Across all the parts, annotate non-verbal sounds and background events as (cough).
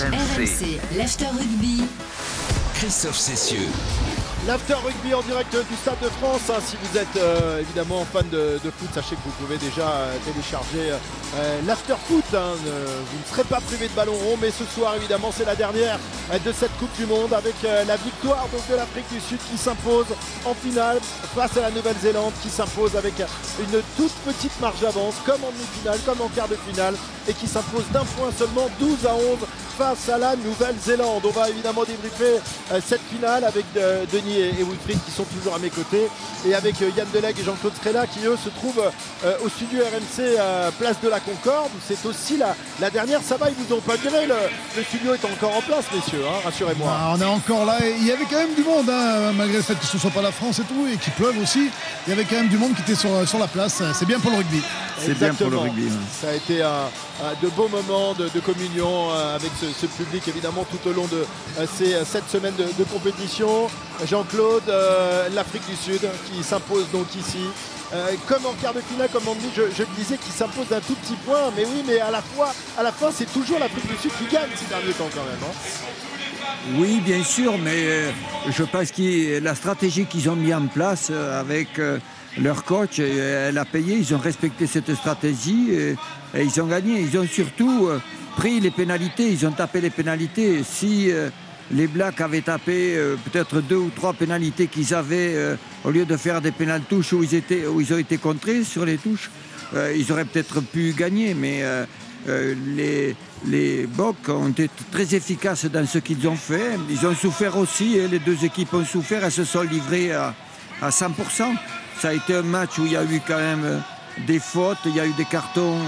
RMC, l'After Rugby. Christophe Cessieux. L'After Rugby en direct du Stade de France. hein. si vous êtes euh, évidemment fan de, de foot, sachez que vous pouvez déjà euh, télécharger euh, l'After Foot. hein. Vous ne serez pas privé de ballon rond, mais ce soir évidemment c'est la dernière de cette Coupe du Monde avec euh, la victoire donc, de l'Afrique du Sud qui s'impose en finale face à la Nouvelle-Zélande qui s'impose avec une toute petite marge d'avance comme en demi-finale, comme en quart de finale et qui s'impose d'un point seulement 12 à 11 face à la Nouvelle-Zélande. On va évidemment débriefer euh, cette finale avec euh, Denis et, Wilfried qui sont toujours à mes côtés et avec euh, Yann Delegue et Jean-Claude Scrella qui eux se trouvent au studio RMC place de la Concorde. C'est aussi la, la dernière. Ça va, ils vous ont pas viré. Le, le studio est encore en place, messieurs. hein, Rassurez-moi. Ah, on est encore là. et Il y avait quand même du monde, hein, malgré le fait que ce ne soit pas la France et tout, et qu'il pleuve aussi. Il y avait quand même du monde qui était sur, sur la place. C'est bien pour le rugby. C'est bien pour le rugby. Ça a été un, un de beaux moments de, de communion avec ce, ce public évidemment tout au long de euh, ces euh, sept semaines de, compétition. Jean-Claude, euh, l'Afrique du Sud qui s'impose donc ici. Comme en quart de finale, comme on dit, je, le disais, qui s'impose d'un tout petit point. Mais oui, mais à la fois, à la fin, c'est toujours l'Afrique du Sud qui gagne ces derniers temps quand même. hein. Oui, bien sûr, mais je pense que la stratégie qu'ils ont mis en place avec leur coach, elle a payé. Ils ont respecté cette stratégie et, et ils ont gagné. Ils ont surtout pris les pénalités. Ils ont tapé les pénalités. Si euh, les Blacks avaient tapé euh, peut-être deux ou trois pénalités qu'ils avaient, euh, au lieu de faire des pénales touches où ils, étaient, où ils ont été contrés sur les touches, ils auraient peut-être pu gagner. Mais les, les Bocs ont été très efficaces dans ce qu'ils ont fait. Ils ont souffert aussi, et les deux équipes ont souffert, elles se sont livrées à, à 100%. Ça a été un match où il y a eu quand même des fautes, il y a eu des cartons,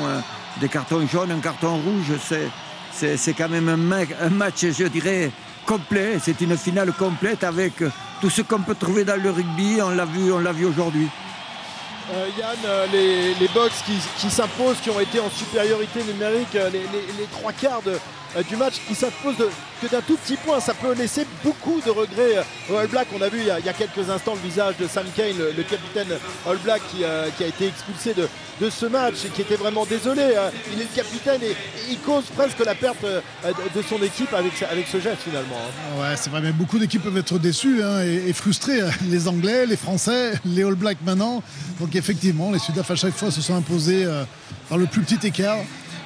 des cartons jaunes, un carton rouge. C'est, quand même un, un match, je dirais, complet. C'est une finale complète avec tout ce qu'on peut trouver dans le rugby. On l'a vu, vu aujourd'hui. Euh, Yann, euh, les, les Bucks qui, qui s'imposent, qui ont été en supériorité numérique euh, les, les- les trois quarts de, du match, qui s'imposent de- que d'un tout petit point. Ça peut laisser beaucoup de regrets euh, aux All Blacks. On a vu il y a, quelques instants le visage de Sam Kane, le, capitaine All Black, qui, euh, a été expulsé de, ce match et qui était vraiment désolé. euh. il est le capitaine et, il cause presque la perte euh, de, son équipe avec, ce- geste finalement. hein. Ouais, c'est vrai, mais beaucoup d'équipes peuvent être déçues hein, et, frustrées. Les Anglais, les Français, les All Blacks maintenant. Donc effectivement, les Sudaf à chaque fois se sont imposés euh, par le plus petit écart.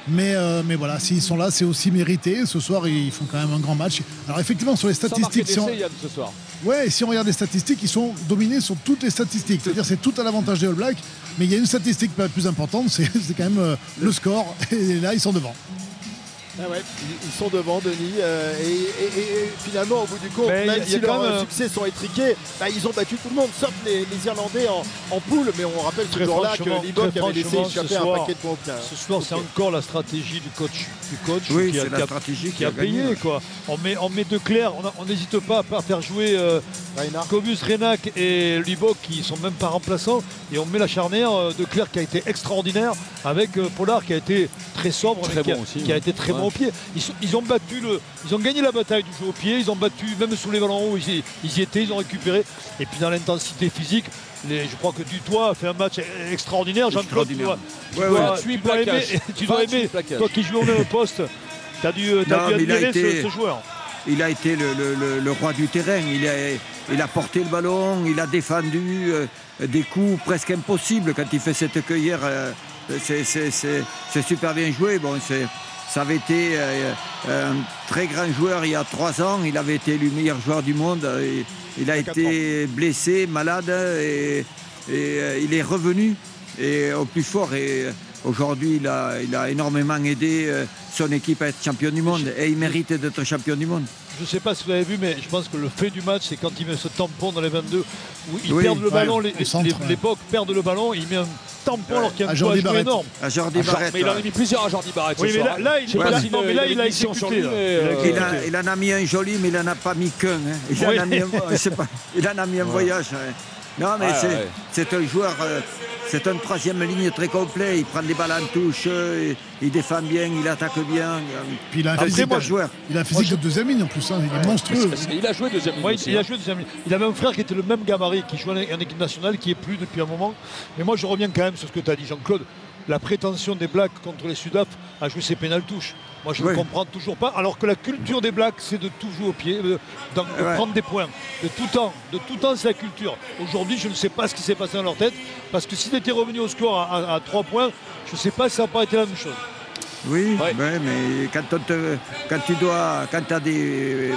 Mais, euh, mais voilà, s'ils sont là, c'est aussi mérité. Ce soir, ils font quand même un grand match. Alors effectivement, sur les Sans statistiques, si on, Yann, ce soir. ouais, si on regarde les statistiques, ils sont dominés sur toutes les statistiques. C'est-à-dire c'est tout à l'avantage des All Blacks. Mais il y a une statistique plus importante, c'est c'est quand même euh, le score. Et là, ils sont devant. Ah ouais, ils, sont devant Denis euh, et, et- et- et finalement au bout du compte, Mais même il y a- si leurs quand même euh, un- succès sont étriqués, bah, ils ont battu tout le monde sauf les, les Irlandais en, en poule. Mais on rappelle Très jour-là franchement, que Libok avait laissé échapper ce un soir- paquet de points. Ce soir, c'est encore la stratégie du coach, du coach Oui, qui, a, c'est la qui a- stratégie qui a payé. gagné. Quoi. On, met, on met de clair, on n'hésite pas à faire jouer euh. Cobus, Renac et Libok qui sont même pas remplaçants. Et on met la charnière euh, de Claire qui a été extraordinaire avec euh, Pollard qui a été très sobre, Très mais qui, a, bon aussi, qui a ouais. été très Ouais. bon au pied. Ils, sont- ils ont battu le, ils ont gagné la bataille du jeu au pied. Ils ont battu même sous les ballons hauts, ils, ils y étaient, ils ont récupéré. Et puis dans l'intensité physique. les- je crois que Dutoit a fait un match extraordinaire. Jean-Claude, tu dois, tu Ouais, dois- ouais. 28 tu dois aimer, plaquages. (laughs) tu dois 28 aimer, plaquages. toi qui joues au même poste, tu as dû, t'as Non, dû mais il a admirer été- ce, ce joueur. Il a été le, le- le- le roi du terrain. Il a, il a porté le ballon, il a défendu euh, des coups presque impossibles quand il fait cette cueillère. euh, c'est- super bien joué. Bon, c'est- ça avait été euh, un très grand joueur il y a trois ans. Il avait été élu meilleur joueur du monde. Et il a été blessé, malade et, et, euh, il est revenu et, au plus fort. Et aujourd'hui, il a, il a énormément aidé euh, son équipe à être champion du monde et il mérite d'être champion du monde. Je ne sais pas si vous avez vu, mais je pense que le fait du match, c'est quand il met ce tampon dans les 22, où ils Oui, perdent le ouais, ballon, les, centre, les- ouais. les Bocs perdent le ballon, il met un, tampon alors qu'il y a un Jordi joueur Barrett. énorme. À Jordi Jean- Barrett. mais il en a mis plusieurs à Jordi Barrett. Oui, ce mais soir, là, là, il- Je sais mais pas là- s'il non, mais là, il a exécuté, là. Il a euh, Il, exécuté. a- il en a mis un joli, mais il en a pas mis qu'un. hein. Il, Oui. en a mis un, je sais pas, il en a mis un voyage. Non, mais Ouais, c'est, ouais. un joueur, euh, c'est un troisième ligne très complet. Il prend des balles en touche, euh, il, il défend bien, il attaque bien. euh, Puis il a un physique, joueur. il a un physique de deuxième ligne en plus. hein. Il est monstrueux. Qu'il a joué deuxième ligne Ouais, aussi, il a hein. joué deuxième ligne. Il avait un frère qui était le même gabarit, qui jouait en équipe nationale, qui est plus depuis un moment. Mais moi, je reviens quand même sur ce que tu as dit, Jean-Claude. La prétention des Blacks contre les Sudaf à jouer ses pénales touches. Moi, je ne Oui. comprends toujours pas. Alors que la culture des Blacks, c'est de tout jouer au pied, de, d'en- de Ouais. prendre des points. De tout temps. De tout temps, c'est la culture. Aujourd'hui, je ne sais pas ce qui s'est passé dans leur tête. Parce que s'ils étaient revenus au score à, 3 points, je ne sais pas si ça n'a pas été la même chose. Oui, Ouais. ouais, mais quand, on te- quand tu dois, quand as des euh,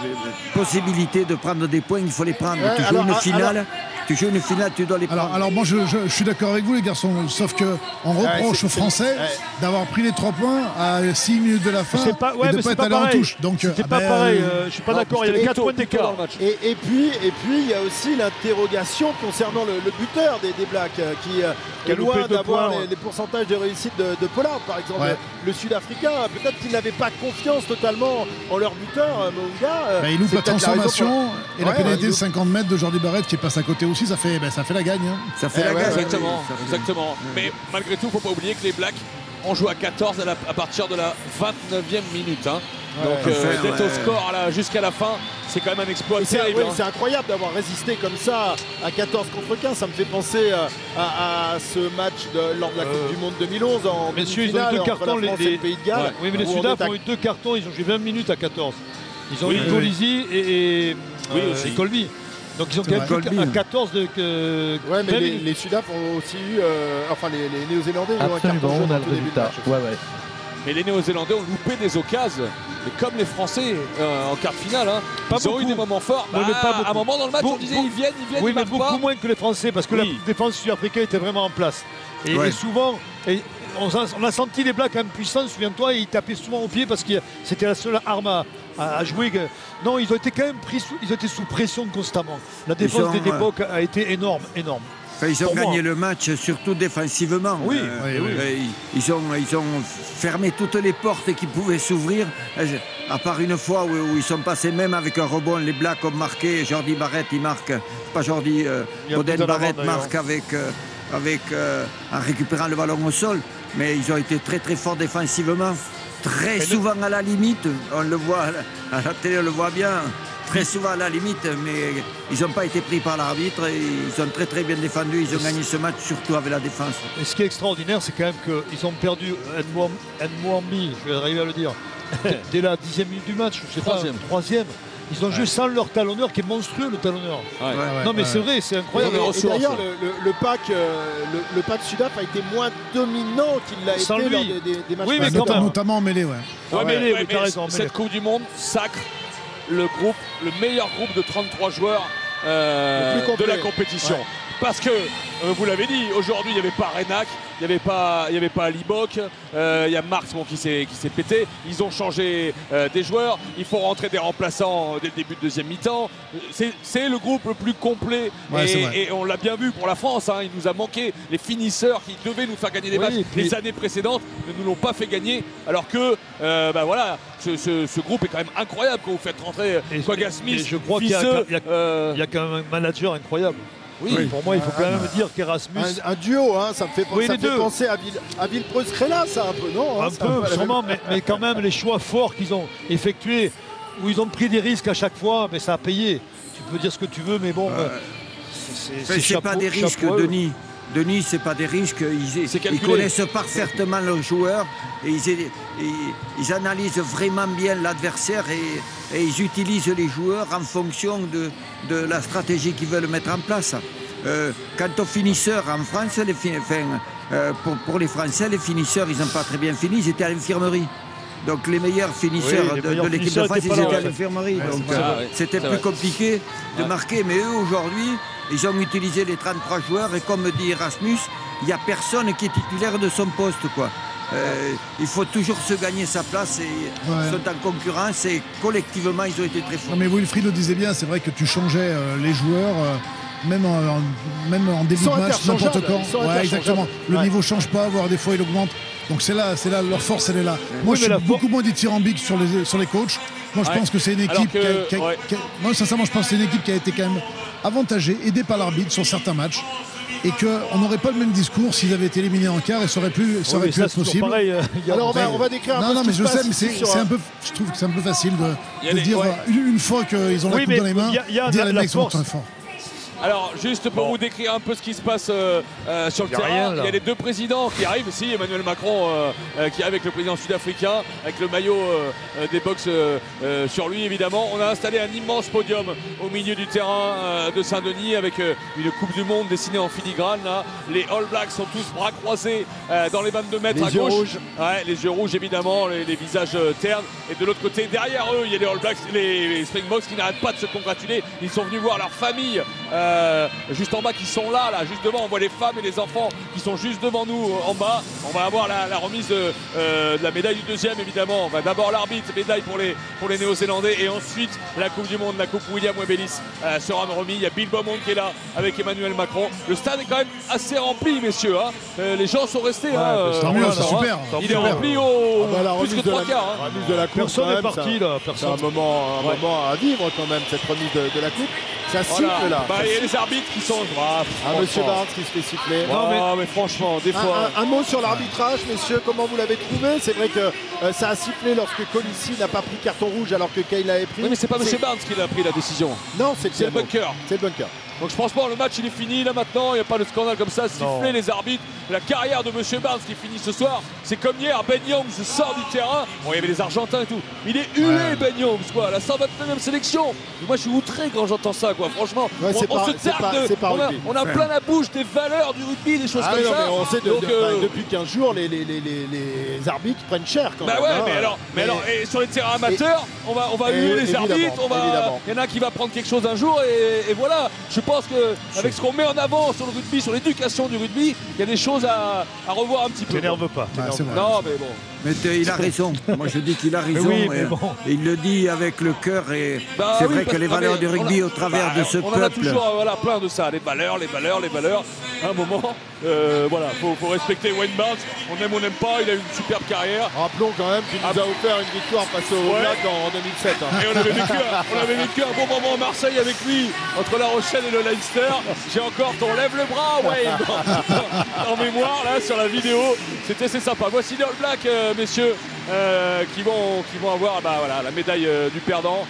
possibilités de prendre des points, il faut les prendre. Ouais, tu joues alors, une alors- finale, tu joues une finale, tu dois les prendre. Alors, alors moi je, je- je suis d'accord avec vous les garçons, sauf que on reproche aux Français ouais. d'avoir pris les trois points à 6 minutes de la fin C'est pas, ouais, et de mais pas c'est être pas allé en pareil. touche. Donc C'était ah pas ben, pareil. euh, euh, je suis pas Non, d'accord. Il y avait c'était 4 points d'écart. Et, et puis, et puis, il y a aussi l'interrogation concernant le, le buteur des, des Blacks, euh, qui, euh, qui est loin d'avoir points, les, ouais. les pourcentages de réussite de, de Pollard, par exemple. Ouais. Le Sud-Africain, peut-être qu'il n'avait pas confiance totalement en leur buteur, euh, Mounga. euh, ben, il loupe la transformation et la pénalité de il 50 mètres de Jordi Barrett qui passe à côté aussi, ça fait, ben, ça fait la gagne. hein. Ça fait Eh la ouais, gagne. Exactement, Ça fait- exactement. Mais malgré tout, faut pas oublier que les Blacks ont joué à 14 à, la- à partir de la 29e minute. hein. Donc Ouais. euh, Enfin, d'être ouais. au score là, jusqu'à la fin, c'est quand même un exploit Et C'est terrible. oui, hein. c'est incroyable d'avoir résisté comme ça à 14 contre 15. Ça me fait penser euh, à, à ce match de- lors de la Coupe Euh, du Monde 2011 en Messieurs, ils ont eu demi-finale deux entre cartons, la les- France et les- le Pays de Galles. Ouais. Oui, mais les où on Sudaf est à- ont eu deux cartons, ils ont joué 20 minutes à 14. Ils ont Oui, eu oui. Colisi et, et, Oui, euh, aussi. et Colby. Donc ils ont C'est quand même vrai. joué Colby. à 14 de que Ouais, mais 20 les, les Sudaf ont aussi eu, euh, enfin les, les Néo-Zélandais, ont un carton on a au le résultat. match. Ouais, ouais. Mais les Néo-Zélandais ont loupé des occasions. Et comme les Français euh, en quart de finale, hein, Pas ils ont eu beaucoup. des moments forts. Mais pas à un beaucoup. moment dans le match, on disait ils viennent, ils viennent, Oui, ils mais beaucoup pas. moins que les Français parce que Oui. la défense sud-africaine était vraiment en place. Et, Ouais. et souvent, et on, a, on a senti les Blacks impuissants, souviens-toi, et ils tapaient souvent au pied parce que c'était la seule arme à, à- à jouer. Non, ils ont été quand même pris sous, ils ont été sous pression constamment. La défense des euh, l'époque a été énorme, énorme. Enfin, ils ont Pour moi. gagné le match surtout défensivement. Oui, oui, oui. euh, ils, ont, ils ont fermé toutes les portes qui pouvaient s'ouvrir. Euh, À part une fois où, ils sont passés même avec un rebond, les Blacks ont marqué. Jordi Barrett, il marque. Pas Jordi, euh, d'avant, Barrett marque avec, euh, avec, euh, en récupérant le ballon au sol. Mais ils ont été très très forts défensivement. Très souvent à la limite, on le voit à la- télé, on le voit bien. Très souvent à la limite, mais ils n'ont pas été pris par l'arbitre. et Ils ont très très bien défendu. Ils ont gagné ce match surtout avec la défense. Et ce qui est extraordinaire, c'est quand même qu'ils ont perdu Nmouambi, je vais arriver à le dire, (laughs) dès- dès la dixième minute du match, je sais Troisième. pas, troisième. Ils ont joué sans leur talonneur, qui est monstrueux le talonneur. Ouais. Ouais, non mais ouais. c'est vrai, c'est incroyable. D'ailleurs, le, le- le pack, euh, le, le pack Sudaf a été moins dominant qu'il l'a été Sans lors lui. des, des- des matchs Oui, mais Ouais, même. notamment en mêlée, ouais. Ouais, Ouais, mais, ouais, mais raison, cette Coupe du Monde sacre le groupe, le meilleur groupe de 33 joueurs euh, de la compétition. Parce que, euh, vous l'avez dit, aujourd'hui, il n'y avait pas Renac, il n'y avait pas, il y avait pas Libok, euh, il y a Marx bon, qui s'est qui s'est pété. Ils ont changé euh, des joueurs. Il faut rentrer des remplaçants dès le début de deuxième mi-temps. C'est- le groupe le plus complet. Ouais, et, on l'a bien vu pour la France. hein. il nous a manqué les finisseurs qui devaient nous faire gagner des Oui, matchs puis- les années précédentes ne nous l'ont pas fait gagner. Alors que, bah voilà, ce, ce- ce groupe est quand même incroyable quand vous faites rentrer et je crois qu'il y y a quand même un manager incroyable. Oui. Pour moi, il faut quand même dire qu'Erasmus, Un, un duo, hein, ça me fait, Oui, ça les me fait deux. penser à, Ville, à Villepreux-Scrella, ça un peu, non hein, un peu, sûrement, mais, mais quand même les choix forts qu'ils ont effectués, où ils ont pris des risques à chaque fois, mais ça a payé. Tu peux dire ce que tu veux, mais bon, euh, c'est- pas des risques. Denis. Denis, c'est pas des risques. Ils, connaissent parfaitement leurs joueurs et ils, ils- ils analysent vraiment bien l'adversaire et, et ils utilisent les joueurs en fonction de, de la stratégie qu'ils veulent mettre en place. Euh, quant aux finisseurs en France, les fi- enfin, euh, pour, pour les Français, les finisseurs, ils n'ont pas très bien fini, ils étaient à l'infirmerie. Donc les meilleurs finisseurs Oui, les de, l'équipe de France, ils étaient à l'infirmerie. Ouais, Donc euh, c'était plus compliqué de Ouais. marquer. Mais eux, aujourd'hui, ils ont utilisé les 33 joueurs et comme dit Erasmus, il n'y a personne qui est titulaire de son poste. Quoi. Euh, il faut toujours se gagner sa place et Ouais. ils sont en concurrence et collectivement, ils ont été très forts. Non mais Wilfried le disait bien, c'est vrai que tu changeais euh, les joueurs. euh, même en, en- même en début de match, n'importe quand. Ouais, exactement. Le Ouais. niveau change pas, voire des fois il augmente. Donc c'est là, c'est là leur force, elle est là. Moi, Oui, je suis beaucoup moins dithyrambique sur les sur les coachs. Moi, je Ouais. pense que c'est une équipe que- qui a, qui a- ouais. qui a- moi, sincèrement, je pense que c'est une équipe qui a été quand même avantagée, aidée par l'arbitre sur certains matchs. Et qu'on n'aurait pas le même discours s'ils avaient été éliminés en quart et ça aurait pu, ça Oui, aurait mais pu ça, être possible. pareil. euh, il y a- Alors on va, on va décrire un Non, peu non, ce mais je sais, mais c'est un- peu, je trouve que c'est un peu facile de, dire ouais. une, une fois qu'ils ont la coupe dans les mains, il y a- il y a dire les la mecs sont forts. Alors, juste pour vous décrire un peu ce qui se passe euh, euh, sur le terrain, rien, il y a les deux présidents qui arrivent. Si, Emmanuel Macron euh, qui est avec le président sud-africain, avec le maillot des box sur lui, évidemment. On a installé un immense podium au milieu du terrain de Saint-Denis avec une Coupe du Monde dessinée en filigrane. là. Les All Blacks sont tous bras croisés dans les 22 mètres Les à yeux gauche. rouges. Ouais, les yeux rouges, évidemment, les, les visages ternes. Et de l'autre côté, derrière eux, il y a les All Blacks, les, les Springboks qui n'arrêtent pas de se congratuler. Ils sont venus voir leur famille euh, juste en bas qui sont là, là, juste devant. On voit les femmes et les enfants qui sont juste devant nous euh, en bas. On va avoir la, la remise de, euh, de la médaille du deuxième, évidemment. On va d'abord l'arbitre, médaille pour les, pour les Néo-Zélandais. Et ensuite, la Coupe du Monde, la Coupe William Webelis euh, sera remis. Il y a Bill Beaumont qui est là avec Emmanuel Macron. Le stade est quand même assez rempli, messieurs. hein. Euh, les gens sont restés. hein, hein. super. Il est rempli au Ah bah, plus remise que de trois quarts. hein. remise de la coupe, Personne n'est parti ça- là, C'est un personne. moment, un Ouais. moment à vivre quand même, cette remise de, de la coupe. Ça siffle Voilà. là. Bah, il y a les arbitres qui sont. Ah, Ah, monsieur. Barnes qui se fait siffler. Non, mais... mais franchement, des Un, fois. un- un mot sur l'arbitrage, messieurs, comment vous l'avez trouvé? C'est vrai que euh, ça a sifflé lorsque Colissi n'a pas pris carton rouge alors que Kay l'avait pris. Oui, mais c'est pas C'est- M. Barnes qui a pris la décision. Non, c'est le bunker. C'est le bunker. Donc je pense pas, le match il est fini là maintenant, il n'y a pas de scandale comme ça, siffler les arbitres. La carrière de Monsieur Barnes qui finit ce soir, c'est comme hier, Ben Youngs sort du terrain. Bon, il y avait les Argentins et tout. Il est hué, Ouais. Ben Youngs, quoi, la 129e sélection. Mais moi je suis outré quand j'entends ça, quoi, franchement. Ouais, on c'est on pas- se pas- de- pas on a, rugby. on a plein la bouche des valeurs du rugby, des choses Ah comme non, ça. mais on sait de- Donc, de- euh, depuis 15 jours, les, les, les, les, les arbitres prennent cher quand Bah même. ouais, hein. mais alors, mais Mais- alors et sur les terrains amateurs, on va, on va huer les arbitres, il y en a qui va prendre quelque chose un jour et, et voilà. Je pense que avec ce qu'on met en avant sur le rugby, sur l'éducation du rugby, il y a des choses à, à revoir un petit peu. T'énerve pas. Vrai. Non, mais bon. Mais il a raison. Moi, je dis qu'il a raison. oui, et- bon. et il le dit avec le cœur. Et Bah c'est oui, vrai que les valeurs du on rugby a- au travers bah, de ce on en a peuple. toujours euh, voilà, plein de ça, les valeurs, les valeurs, les valeurs. À un moment, euh, voilà, faut, faut respecter Wayne Barnes. On aime, on n'aime pas. Il a eu une superbe carrière. Rappelons quand même qu'il nous a offert une victoire face au Ouais. Black en 2007. hein. Et on avait, vécu, un- on avait vécu un bon moment à Marseille avec lui, entre La Rochelle et le Leinster. J'ai encore ton lève le bras, Wayne, (laughs) en mémoire, là, sur la vidéo. C'était assez sympa. Voici les All Blacks, euh, messieurs, euh, qui, vont, qui vont avoir bah, voilà, la médaille euh, du perdant.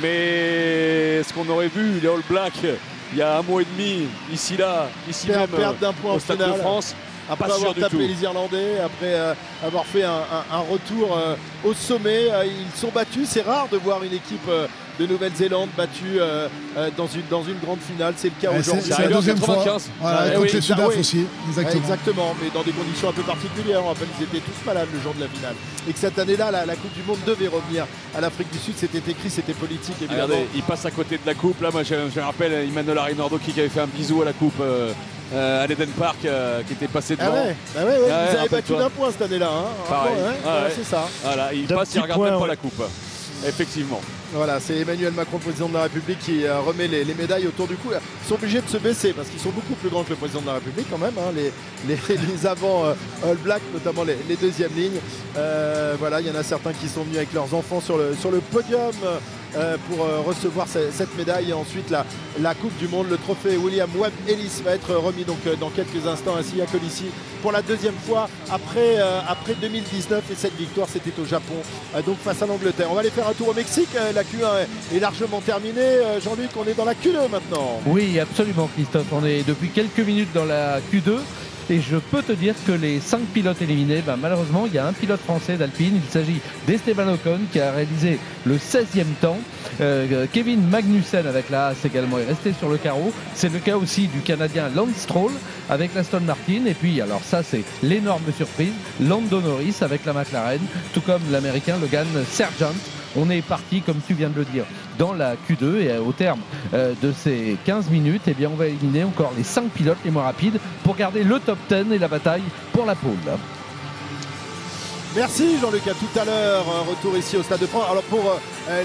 Mais ce qu'on aurait vu, les All Blacks, il y a un mois et demi, ici, là, ici même, d'un point au Stade de. France. Après Pas avoir tapé les Irlandais, après euh, avoir fait un, un- un retour euh, au sommet, euh, ils sont battus. C'est rare de voir une équipe de Nouvelle-Zélande battue euh, euh, dans, une, dans une grande finale. C'est le cas Ouais, aujourd'hui. c'est la deuxième fois. 95. Voilà, Ah, contre oui, les Sudaf oui. aussi. Ouais, Exactement. exactement, mais dans des conditions un peu particulières. On rappelle qu'ils étaient tous malades le jour de la finale. Et que cette année-là, la, la Coupe du Monde devait revenir à l'Afrique du Sud. C'était écrit, c'était politique évidemment. Regardez, il passe à côté de la coupe. Là, moi, je, je me rappelle Emmanuel Arinaldo qui avait fait un bisou à la coupe euh, euh, à l'Eden Park, euh, qui était passé Ah devant. ouais, bah ouais, ouais, Ouais, ils avaient battu d'un point cette année-là. Hein. Pareil. ouais, Ah ouais, ouais. c'est ça. Voilà, il passe, il regarde point, même pas ouais. la coupe. Effectivement. Voilà, c'est Emmanuel Macron, président de la République, qui euh, remet les, les médailles autour du cou. Ils sont obligés de se baisser parce qu'ils sont beaucoup plus grands que le président de la République quand même. hein, les, (laughs) avant euh, All Black, notamment les, deuxièmes lignes. Euh, voilà, il y en a certains qui sont venus avec leurs enfants sur le podium euh, pour euh, recevoir ce- cette médaille. Et ensuite, la, la Coupe du Monde, le trophée William Webb Ellis va être remis donc, euh, dans quelques instants à Colissi pour la deuxième fois après, après 2019. Et cette victoire, c'était au Japon, donc face à l'Angleterre. On va aller faire un tour au Mexique. La Q1 est, largement terminée. Jean-Luc, on est dans la Q2 maintenant. Oui, absolument, Christophe. On est depuis quelques minutes dans la Q2. Et je peux te dire que les cinq pilotes éliminés, ben, malheureusement, il y a un pilote français d'Alpine. Il s'agit d'Esteban Ocon qui a réalisé le 16e temps. Euh, Kevin Magnussen avec la Haas également est resté sur le carreau. C'est le cas aussi du Canadien Lance Stroll avec l'Aston Martin. Et puis, alors ça, c'est l'énorme surprise, Lando Norris avec la McLaren, tout comme l'Américain Logan Sargent. On est parti, comme tu viens de le dire, dans la Q2 et euh, au terme euh, de ces 15 minutes, eh bien, on va éliminer encore les 5 pilotes les moins rapides pour garder le top 10 et la bataille pour la pole. Merci Jean-Luc, à tout à l'heure. Retour ici au Stade de France. Alors pour, euh,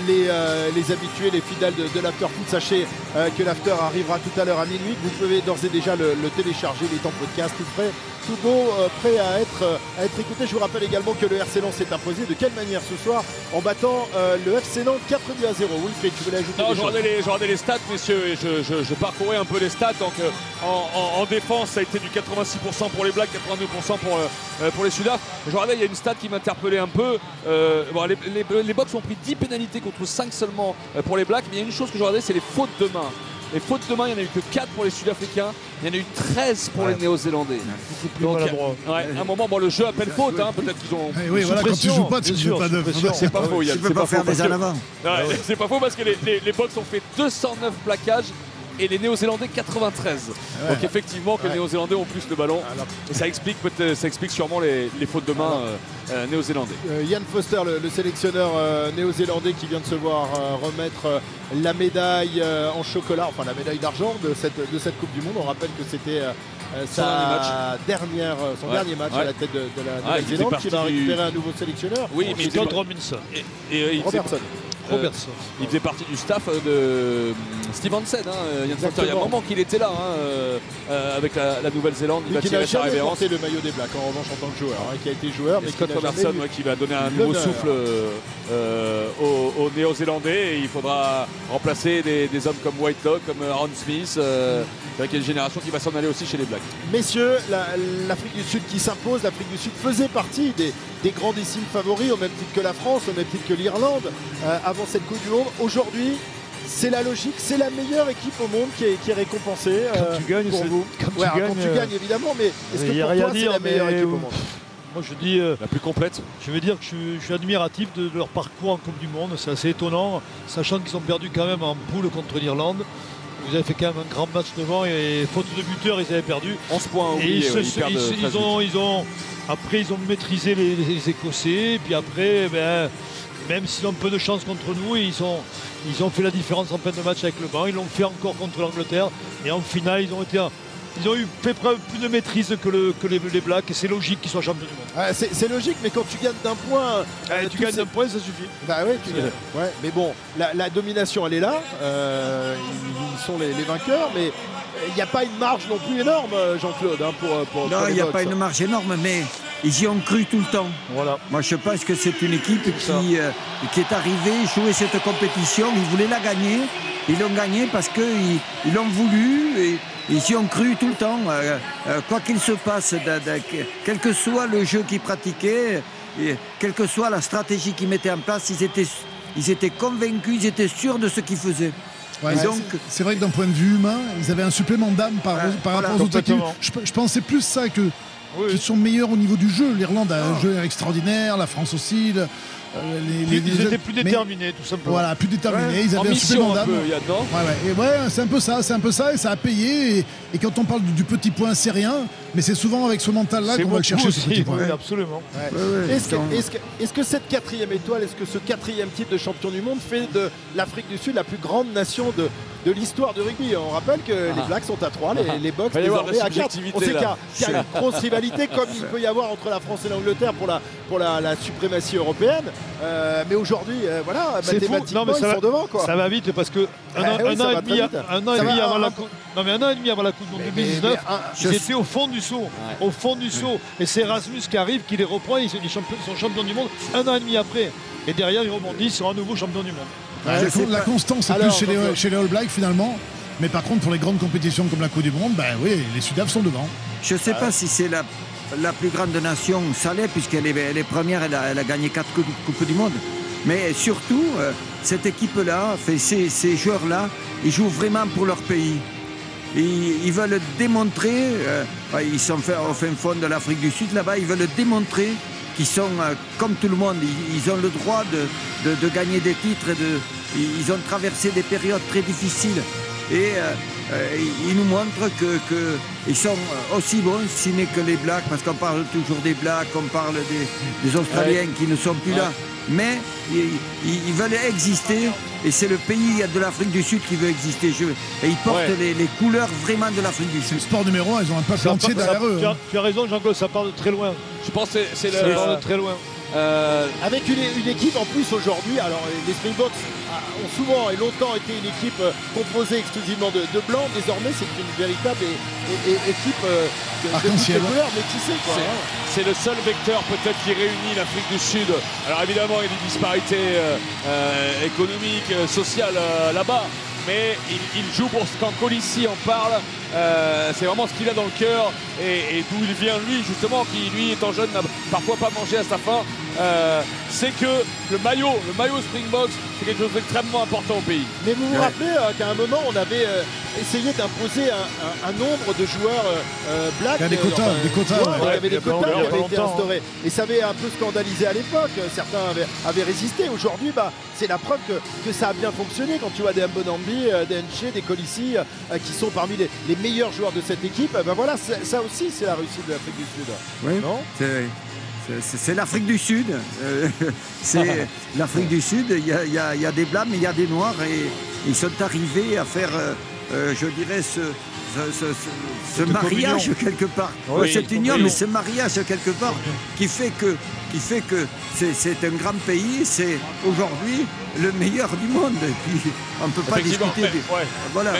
les, euh, les habitués, les fidèles de, de l'After Foot, sachez euh, que l'After arrivera tout à l'heure à minuit. Vous pouvez d'ores et déjà le, le télécharger, il est en podcast, tout prêt, tout beau, euh, prêt à être, euh, à être écouté. Je vous rappelle également que le RC Lens s'est imposé. De quelle manière ce soir En battant euh, le FC Nantes 4 buts à 0. Wilfried, tu voulais ajouter Non, je regardais, les, je regardais les stats, messieurs, et je, je- je parcourais un peu les stats. Donc, euh, en, en- en défense, ça a été du 86% pour les Blacks, 82% pour, euh, euh, pour les Sudaf. Je regardais, il y a une stat qui m'interpellait un peu. Euh, bon, les, les, les Box ont pris 10 pénalités contre 5 seulement euh, pour les Blacks, mais il y a une chose que je regardais, c'est les fautes de main. Les fautes de main, il n'y en a eu que 4 pour les Sud-Africains, il y en a eu 13 pour les Néo-Zélandais. Donc, maladroit. ouais, à un moment, bon, le jeu appelle faute, hein, peut-être qu'ils ont. Eh oui, voilà, quand tu joues pas, tu ne pas de. C'est pas faux, Yann. Tu peux pas faire des. Ouais, C'est pas faux parce que les, les, les Box ont fait 209 plaquages et les Néo-Zélandais 93. Donc effectivement que Ouais. les Néo-Zélandais ont plus de ballons Alors, et ça explique peut-être ça explique sûrement les, les fautes de main euh, euh, néo-zélandais. Euh, Yann Foster, le, le sélectionneur euh, néo-zélandais qui vient de se voir euh, remettre euh, la médaille euh, en chocolat, enfin la médaille d'argent de cette, de cette Coupe du Monde. On rappelle que c'était euh, euh, Son dernier sa dernière, euh, son Ouais. dernier match à la tête de, de la Ah, Nouvelle-Zélande qui va du- récupérer un nouveau sélectionneur. Oui, mais il Todd Robinson. et, et, euh, il faisait- Robertson. euh, il faisait partie du staff euh, de euh, Steve Hansen, hein, euh, Yann Foster. Il y a un moment qu'il était là hein, euh, avec la, la Nouvelle-Zélande. Il va tirer sa révérence. le maillot des Blacks en revanche en tant que joueur, hein, qui a été joueur, Et mais Scott Robertson ouais, qui va donner un nouveau souffle euh, aux, aux Néo-Zélandais il faudra remplacer des, des hommes comme White Dog, comme Aaron Smith, avec une génération qui va s'en aller aussi chez les Blacks. Messieurs, la- l'Afrique du Sud qui s'impose, l'Afrique du Sud faisait partie des, des grandissimes favoris, au même titre que la France, au même titre que l'Irlande, euh, avant cette Coupe du Monde. Aujourd'hui, c'est la logique, c'est la meilleure équipe au monde qui est, qui est récompensée Quand euh, tu gagnes, pour c'est- vous. quand tu Ouais, alors, gagnes, quand tu euh, gagnes, évidemment, mais est-ce il que pour rien toi, à c'est dire, la meilleure équipe au monde Moi je dis, euh, La plus complète. je veux dire que je, suis- je suis admiratif de, de leur parcours en Coupe du Monde. C'est assez étonnant, sachant qu'ils ont perdu quand même en poule contre l'Irlande. Vous avez fait quand même un grand match devant et faute de buteur, ils avaient perdu. 11 points oubliés, ils, se- ouais, ils perdent ils- 13 ils buts. ont, ils ont, après, ils ont maîtrisé les, les Écossais. Et puis après, ben, même s'ils ont peu de chance contre nous, ils ont, ils ont fait la différence en fin de match avec le banc. Ils l'ont fait encore contre l'Angleterre. Et en finale, ils ont, été, ils ont eu fait preuve plus de maîtrise que, le, que les, les Blacks. Et c'est logique qu'ils soient champions du monde. C'est logique, mais quand tu gagnes d'un point, Allez, euh, tu gagnes ces- un point, ça suffit. Bah ouais, tu gagnes. Ouais, mais bon, la, la domination, elle est là. Euh, ils, ils sont les, les vainqueurs, mais il n'y a pas une marge non plus énorme, euh, Jean-Claude, hein, pour, pour, Non, il n'y a Box. pas une marge énorme, mais ils y ont cru tout le temps. Voilà. Moi, je pense que c'est une équipe qui, euh, qui est arrivée jouer cette compétition. Ils voulaient la gagner. Ils l'ont gagnée parce qu'ils ils l'ont voulu. Et ils y ont cru tout le temps. Euh, euh, quoi qu'il se passe, de- de- que- quel que soit le jeu qu'ils pratiquaient, et quelle que soit la stratégie qu'ils mettaient en place, ils étaient, ils étaient convaincus, ils étaient sûrs de ce qu'ils faisaient. Ouais, c'est- donc- c'est- c'est vrai que d'un point de vue humain, ils avaient un supplément d'âme par, Ouais, par voilà, rapport aux autres équipes. je pensais plus ça que Oui, qu'ils sont meilleurs au niveau du jeu. L'Irlande a un jeu extraordinaire, la France aussi. le- euh, les, ils les- étaient plus déterminés, tout simplement. Voilà, plus déterminés. Ils En avaient un supplément mission un peu, non Ouais, ouais. Et ouais, c'est un peu ça, c'est un peu ça, et ça a payé. Et, et quand on parle du, du petit point, c'est rien, mais c'est souvent avec ce mental-là qu'on va le chercher, ce aussi, petit point. oui, absolument. Ouais. Ouais, ouais, Est-ce que, donc- est-ce que- est-ce que cette quatrième étoile, est-ce que ce quatrième titre de champion du monde fait de l'Afrique du Sud la plus grande nation de, de l'histoire du rugby On rappelle que les Blacks sont à 3, les, les Box désormais à 4. On sait qu'il y, a- y une grosse rivalité comme il peut y avoir entre la France et l'Angleterre pour la, pour la, la suprématie européenne. Euh, mais aujourd'hui, euh, voilà, C'est fou. mathématiquement, Non, mais ça ils va- sont devant. Quoi. Ça va vite parce que un, Ah an, va et demi, avant un- la coupe. Non mais un an et demi avant la Coupe du Monde Mais- mais- 2019, mais un- ils étaient au fond du saut, au fond du saut. Et c'est Erasmus qui arrive, qui les reprend, ils sont, ils sont champions du monde un an et demi après. Et derrière, ils rebondissent sur un nouveau champion du monde. Ouais, la, con- la constance, Alors, plus chez les, Jean-Claude. chez les All Blacks finalement. Mais par contre, pour les grandes compétitions comme la Coupe du Monde, ben oui, les Sudaf sont devant. Je ne sais pas si c'est la, la plus grande nation salée, puisqu'elle est, elle est première, elle a, elle a gagné quatre coupes, Coupes du Monde. Mais surtout, euh, cette équipe-là, fait, ces, ces joueurs-là, ils jouent vraiment pour leur pays. Ils, ils veulent démontrer, euh, ils sont fait au fin fond de l'Afrique du Sud là-bas, ils veulent démontrer qu'ils sont euh, comme tout le monde. Ils, ont le droit de, de- de gagner des titres. et De, ils ont traversé des périodes très difficiles. Et euh, euh, ils nous montrent qu'ils que ils sont aussi bons, si n'est que les Blacks, parce qu'on parle toujours des Blacks, on parle des, des Australiens qui ne sont plus là. Mais ils, ils- ils veulent exister et c'est le pays de l'Afrique du Sud qui veut exister. Je- et ils portent Ouais. les, les couleurs vraiment de l'Afrique du C'est Sud. le sport numéro un, ils ont un peuple entier derrière eux. tu, as, hein. tu as raison, Jean-Claude, ça part de très loin. Je pense que c'est c'est le- de très loin. Euh, Avec une, une équipe en plus aujourd'hui, alors les Springboks a- ont souvent et longtemps été une équipe euh, composée exclusivement de, de blancs. Désormais, c'est une véritable équipe de, de toutes Arc-en-ciel. les couleurs métissée. Quoi, C'est- hein. C'est le seul vecteur peut-être qui réunit l'Afrique du Sud. Alors évidemment, il y a des disparités euh, euh, économiques, sociales euh, là-bas. Mais il, joue pour ce qu'en Colissi en parle. Euh, c'est vraiment ce qu'il a dans le cœur et, et d'où il vient lui justement, qui lui étant jeune n'a parfois pas mangé à sa faim. Euh, c'est que le maillot, le maillot Springboks, c'est quelque chose d'extrêmement important au pays. Mais vous vous Ouais. rappelez euh, qu'à un moment, on avait euh, essayé d'imposer un, un- un nombre de joueurs blacks. Il y a des quotas, des quotas, ouais, ouais. Il y avait des quotas qui avaient été instaurés. Et ça avait un peu scandalisé à l'époque. Certains avaient, avaient résisté. Aujourd'hui, bah, c'est la preuve que, que ça a bien fonctionné. Quand tu vois des Mbonambi, euh, des Nché, des Colissi, euh, qui sont parmi les, les meilleurs joueurs de cette équipe, bah voilà, ça aussi, c'est la réussite de l'Afrique du Sud. Oui, Non? C'est- l'Afrique du Sud. Euh, (laughs) c'est l'Afrique du Sud. Il y a, y y des blancs, mais il y a des noirs. Et ils sont arrivés à faire, euh, euh, je dirais, ce, ce- ce- ce- ce mariage quelque part. Oui, cette union, mais ce mariage quelque part qui fait que, qui fait que c'est, un grand pays. C'est aujourd'hui le meilleur du monde. Et puis, on ne peut pas discuter. mais- des- ouais. Voilà.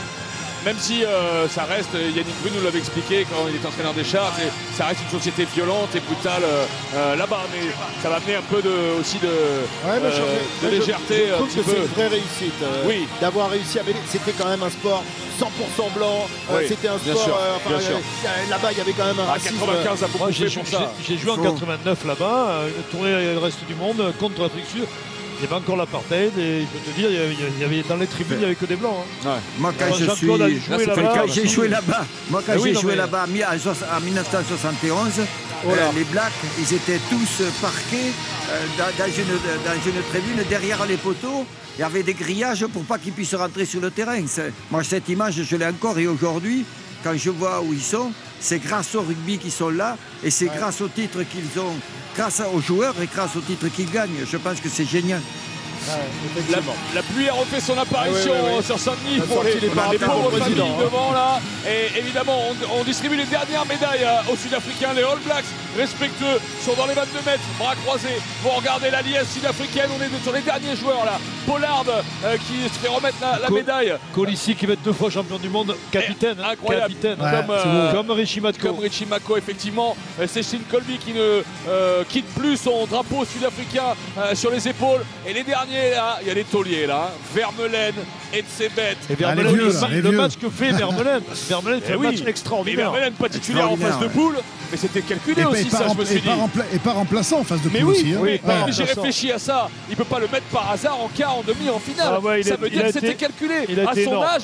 Même si euh, ça reste, Yannick Brun nous l'avait expliqué quand il était entraîneur des Chars, c'est- ça reste une société violente et brutale euh, euh, là-bas, mais ça va amener un peu de, aussi de, Ouais, je- euh, de légèreté Je, trouve petit que c'est une vraie réussite euh, Oui. d'avoir réussi à mêler. C'était quand même un sport 100% blanc. euh, Oui, C'était un bien sport. euh, enfin, euh, Là-bas, il y avait quand même un À racisme. 95 a beaucoup Moi, pour j'ai- ça. j'ai joué en Faut- 89 là-bas, euh, une tournée avec le reste du monde euh, contre l'Afrique du Sud. Il y avait encore l'apartheid et je peux te dire, il y avait, il y avait- dans les tribunes, il n'y avait que des blancs. hein. Moi, quand je suis. Là, Quand j'ai joué là-bas, moi quand Ah oui, j'ai non, joué mais- là-bas en mi- en soix- en 1971, Oh là. euh, les Blacks, ils étaient tous euh, parqués euh, dans, dans une, dans une tribune derrière les poteaux. Il y avait des grillages pour pas qu'ils puissent rentrer sur le terrain. Moi, cette image, je l'ai encore. Et aujourd'hui, quand je vois où ils sont, c'est grâce au rugby qu'ils sont là et c'est grâce au titre qu'ils ont, grâce aux joueurs et grâce au titre qu'ils gagnent. Je pense que c'est génial. La, pluie a refait son apparition Ah oui, oui, oui. sur Saint-Denis pour les, pauvres familles hein. devant là. Et évidemment, on, on distribue les dernières médailles euh, aux Sud-Africains. Les All Blacks, respectueux, sont dans les 22 mètres, bras croisés. Vont regarder la liesse sud-africaine. On est sur les derniers joueurs là. Pollard euh, qui se fait remettre la, la Co- médaille. Colissi qui va être deux fois champion du monde, capitaine. hein, Incroyable. Capitaine. Ouais, comme, euh, Comme Richie Matko. Comme Richie Mako, effectivement. Euh, C'est Shin Colby qui ne euh, quitte plus son drapeau sud-africain euh, sur les épaules. Et les derniers, là, il y a les tauliers, là. hein. Vermeulen et Tsebet. Et Ah, vieux, le, là, match que fait Vermeulen, (laughs) Vermeulen fait Eh un match Et extraordinaire. Vermeulen pas titulaire en phase de poule. Mais c'était calculé Et aussi, et pas ça, je me et suis dit. et pas remplaçant en face de Mais poule oui, aussi. hein. oui, mais j'ai réfléchi à ça. Il peut pas le mettre par hasard en quart, en demi, en finale. Ah ouais, ça veut dire que c'était calculé. il a À son âge,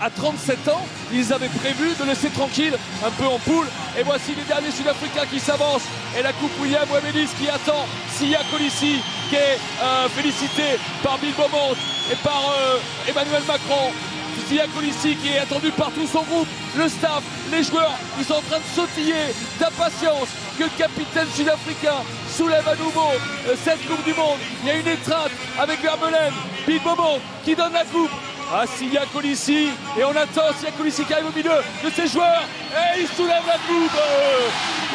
à 37 ans, ils avaient prévu de laisser tranquille un peu en poule. Et voici les derniers Sud-Africains qui s'avancent. Et la coupe William Wemelis qui attend Sia Colissi, qui est euh, félicité par Bill Beaumont et par euh, Emmanuel Macron. Colissi qui est attendu par tout son groupe, le staff, les joueurs, ils sont en train de sautiller d'impatience que le capitaine sud-africain soulève à nouveau euh, cette Coupe du Monde. Il y a une étreinte avec Vermeulen, Bill Beaumont qui donne la coupe à Sia Colissi et on attend Sia Colissi qui arrive au milieu de ses joueurs et il soulève la coupe.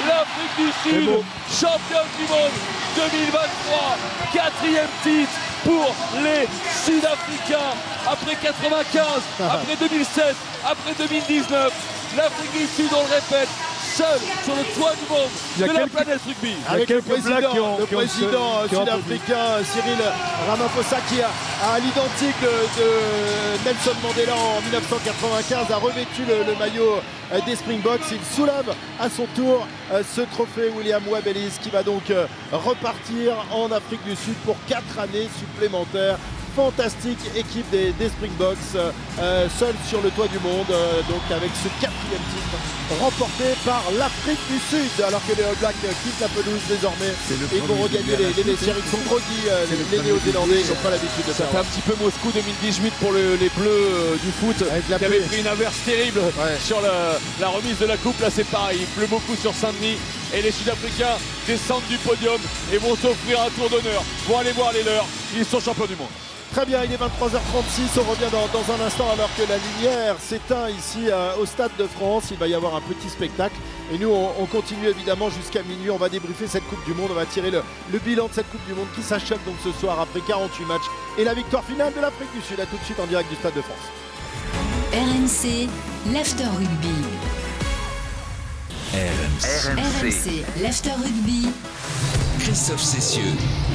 L'Afrique du Sud, championne du monde 2023, quatrième titre pour les Sud-Africains après 95, (laughs) après 2007, après 2019. L'Afrique du Sud, on le répète, seule sur le toit du monde Il y a de la planète rugby. Avec le président, ont- le sud-africain Cyril Ramaphosa qui a, à l'identique de, Nelson Mandela en 1995 a revêtu le, le maillot euh, des Springboks. Il soulève à son tour euh, ce trophée William Webb Ellis qui va donc euh, repartir en Afrique du Sud pour 4 années supplémentaires. Fantastique équipe des, des Springboks, euh, euh, seule sur le toit du monde, euh, donc avec ce quatrième titre remporté par l'Afrique du Sud, alors que les All Blacks quittent la pelouse désormais. Ils vont regagner les, vestiaires. Ils sont groggy, euh, les Néo-Zélandais, ils n'ont pas l'habitude de Ça fait un petit peu Moscou 2018 pour le- les Bleus du foot Avec la qui avaient pluie. pris une averse terrible Ouais. sur la, la remise de la coupe. Là, c'est pareil. Il pleut beaucoup sur Saint-Denis. Et les Sud-Africains descendent du podium et vont s'offrir un tour d'honneur. Vont aller voir les leurs. Ils sont champions du monde. Très bien, il est 23h36, on revient dans, dans un instant alors que la lumière s'éteint ici euh, au Stade de France. Il va y avoir un petit spectacle et nous on, on continue évidemment jusqu'à minuit. On va débriefer cette Coupe du Monde, on va tirer le, le bilan de cette Coupe du Monde qui s'achève donc ce soir après 48 matchs et la victoire finale de l'Afrique du Sud. A tout de suite en direct du Stade de France. RMC, l'After Rugby. RMC. RMC, l'After Rugby.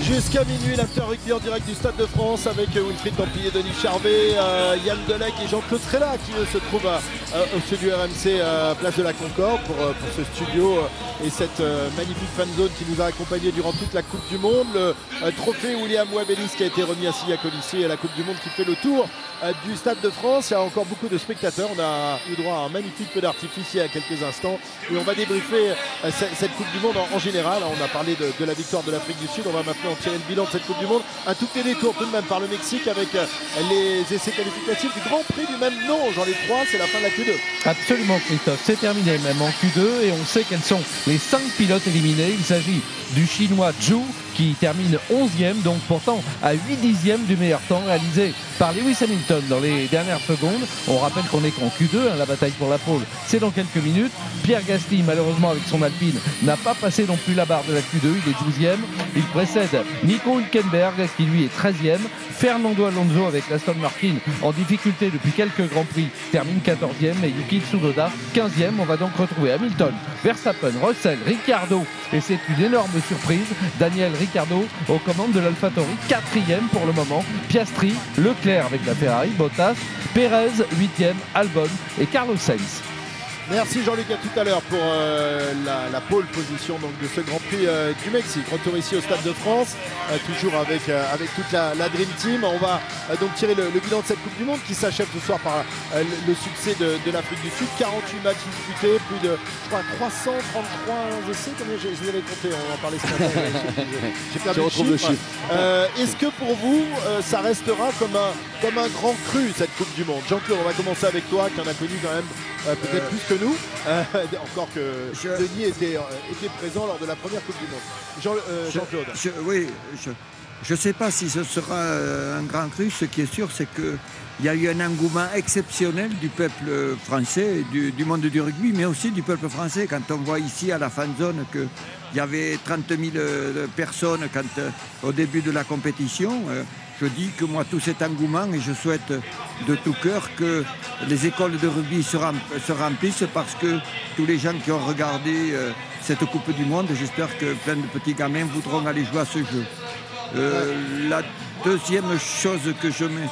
Jusqu'à minuit, l'after rugby en direct du Stade de France avec euh, Wilfried Templier, Denis Charvet, euh, Yann Delec et Jean-Claude Trella qui se trouvent à- euh, au studio RMC euh, place de la Concorde pour, ce studio et cette magnifique fan zone qui nous a accompagnés durant toute la Coupe du Monde. Le trophée William Wabelis qui a été remis à Sia Colisée et la Coupe du Monde qui fait le tour du Stade de France. Il y a encore beaucoup de spectateurs. On a eu droit à un magnifique feu d'artifice il y a quelques instants et on va débriefer cette, Coupe du Monde en, en général. On a parlé de, de la victoire de l'Afrique du Sud. On va maintenant tirer le bilan de cette Coupe du Monde. Un tout petit détour tout de même par le Mexique avec euh, les essais qualificatifs du Grand Prix du même nom. Ai trois, c'est la fin de la Q2. Absolument Christophe, c'est terminé même en Q2 et on sait quels sont les 5 pilotes éliminés. Il s'agit du chinois Zhou qui termine 11e, donc pourtant à 8 dixièmes du meilleur temps réalisé par Lewis Hamilton dans les dernières secondes. On rappelle qu'on est qu'en Q2, hein, la bataille pour la pole, c'est dans quelques minutes. Pierre Gasly, malheureusement avec son Alpine, n'a pas passé non plus la barre de la Q2, il est 12e. Il précède Nico Hülkenberg qui lui est 13e. Fernando Alonso avec l'Aston Martin en difficulté depuis quelques Grands Prix termine 14e et Yuki Tsunoda 15e. On va donc retrouver Hamilton, Verstappen, Russell, Ricciardo et c'est une énorme surprise. Daniel Ricciardo aux commandes de l'AlphaTauri 4e pour le moment. Piastri, Leclerc avec la Ferrari, Bottas, Perez 8e, Albon et Carlos Sainz. Merci Jean-Luc à tout à l'heure pour euh, la, la pole position donc, de ce Grand Prix euh, du Mexique. Retour ici au Stade de France, euh, toujours avec, avec toute la, la Dream Team. On va donc tirer le, le bilan de cette Coupe du Monde qui s'achève ce soir par le, succès de, de l'Afrique du Sud. 48 matchs disputés, plus de je crois, 333 essais, combien je, je les avais comptés, on en parlait ce matin. J'ai- perdu Je retrouve le chiffre. chiffre. Est-ce que pour vous, ça restera comme un, comme un grand cru cette Coupe du Monde? Jean-Claude, on va commencer avec toi qui en a connu quand même euh, peut-être plus que nous. Euh, (laughs) encore que Je- Denis était, euh, était présent lors de la première Coupe du Monde. Jean, euh, Jean-Claude. je- oui, je ne sais pas si ce sera euh, un grand cru. Ce qui est sûr, c'est qu'il y a eu un engouement exceptionnel du peuple français, du, du monde du rugby, mais aussi du peuple français. Quand on voit ici à la fan zone qu'il y avait 30 000 euh, personnes quand, euh, au début de la compétition, je dis que moi, tout cet engouement, et je souhaite de tout cœur que les écoles de rugby se, rem- se remplissent parce que tous les gens qui ont regardé euh, cette Coupe du Monde, j'espère que plein de petits gamins voudront aller jouer à ce jeu. Euh, La deuxième chose que je, mets,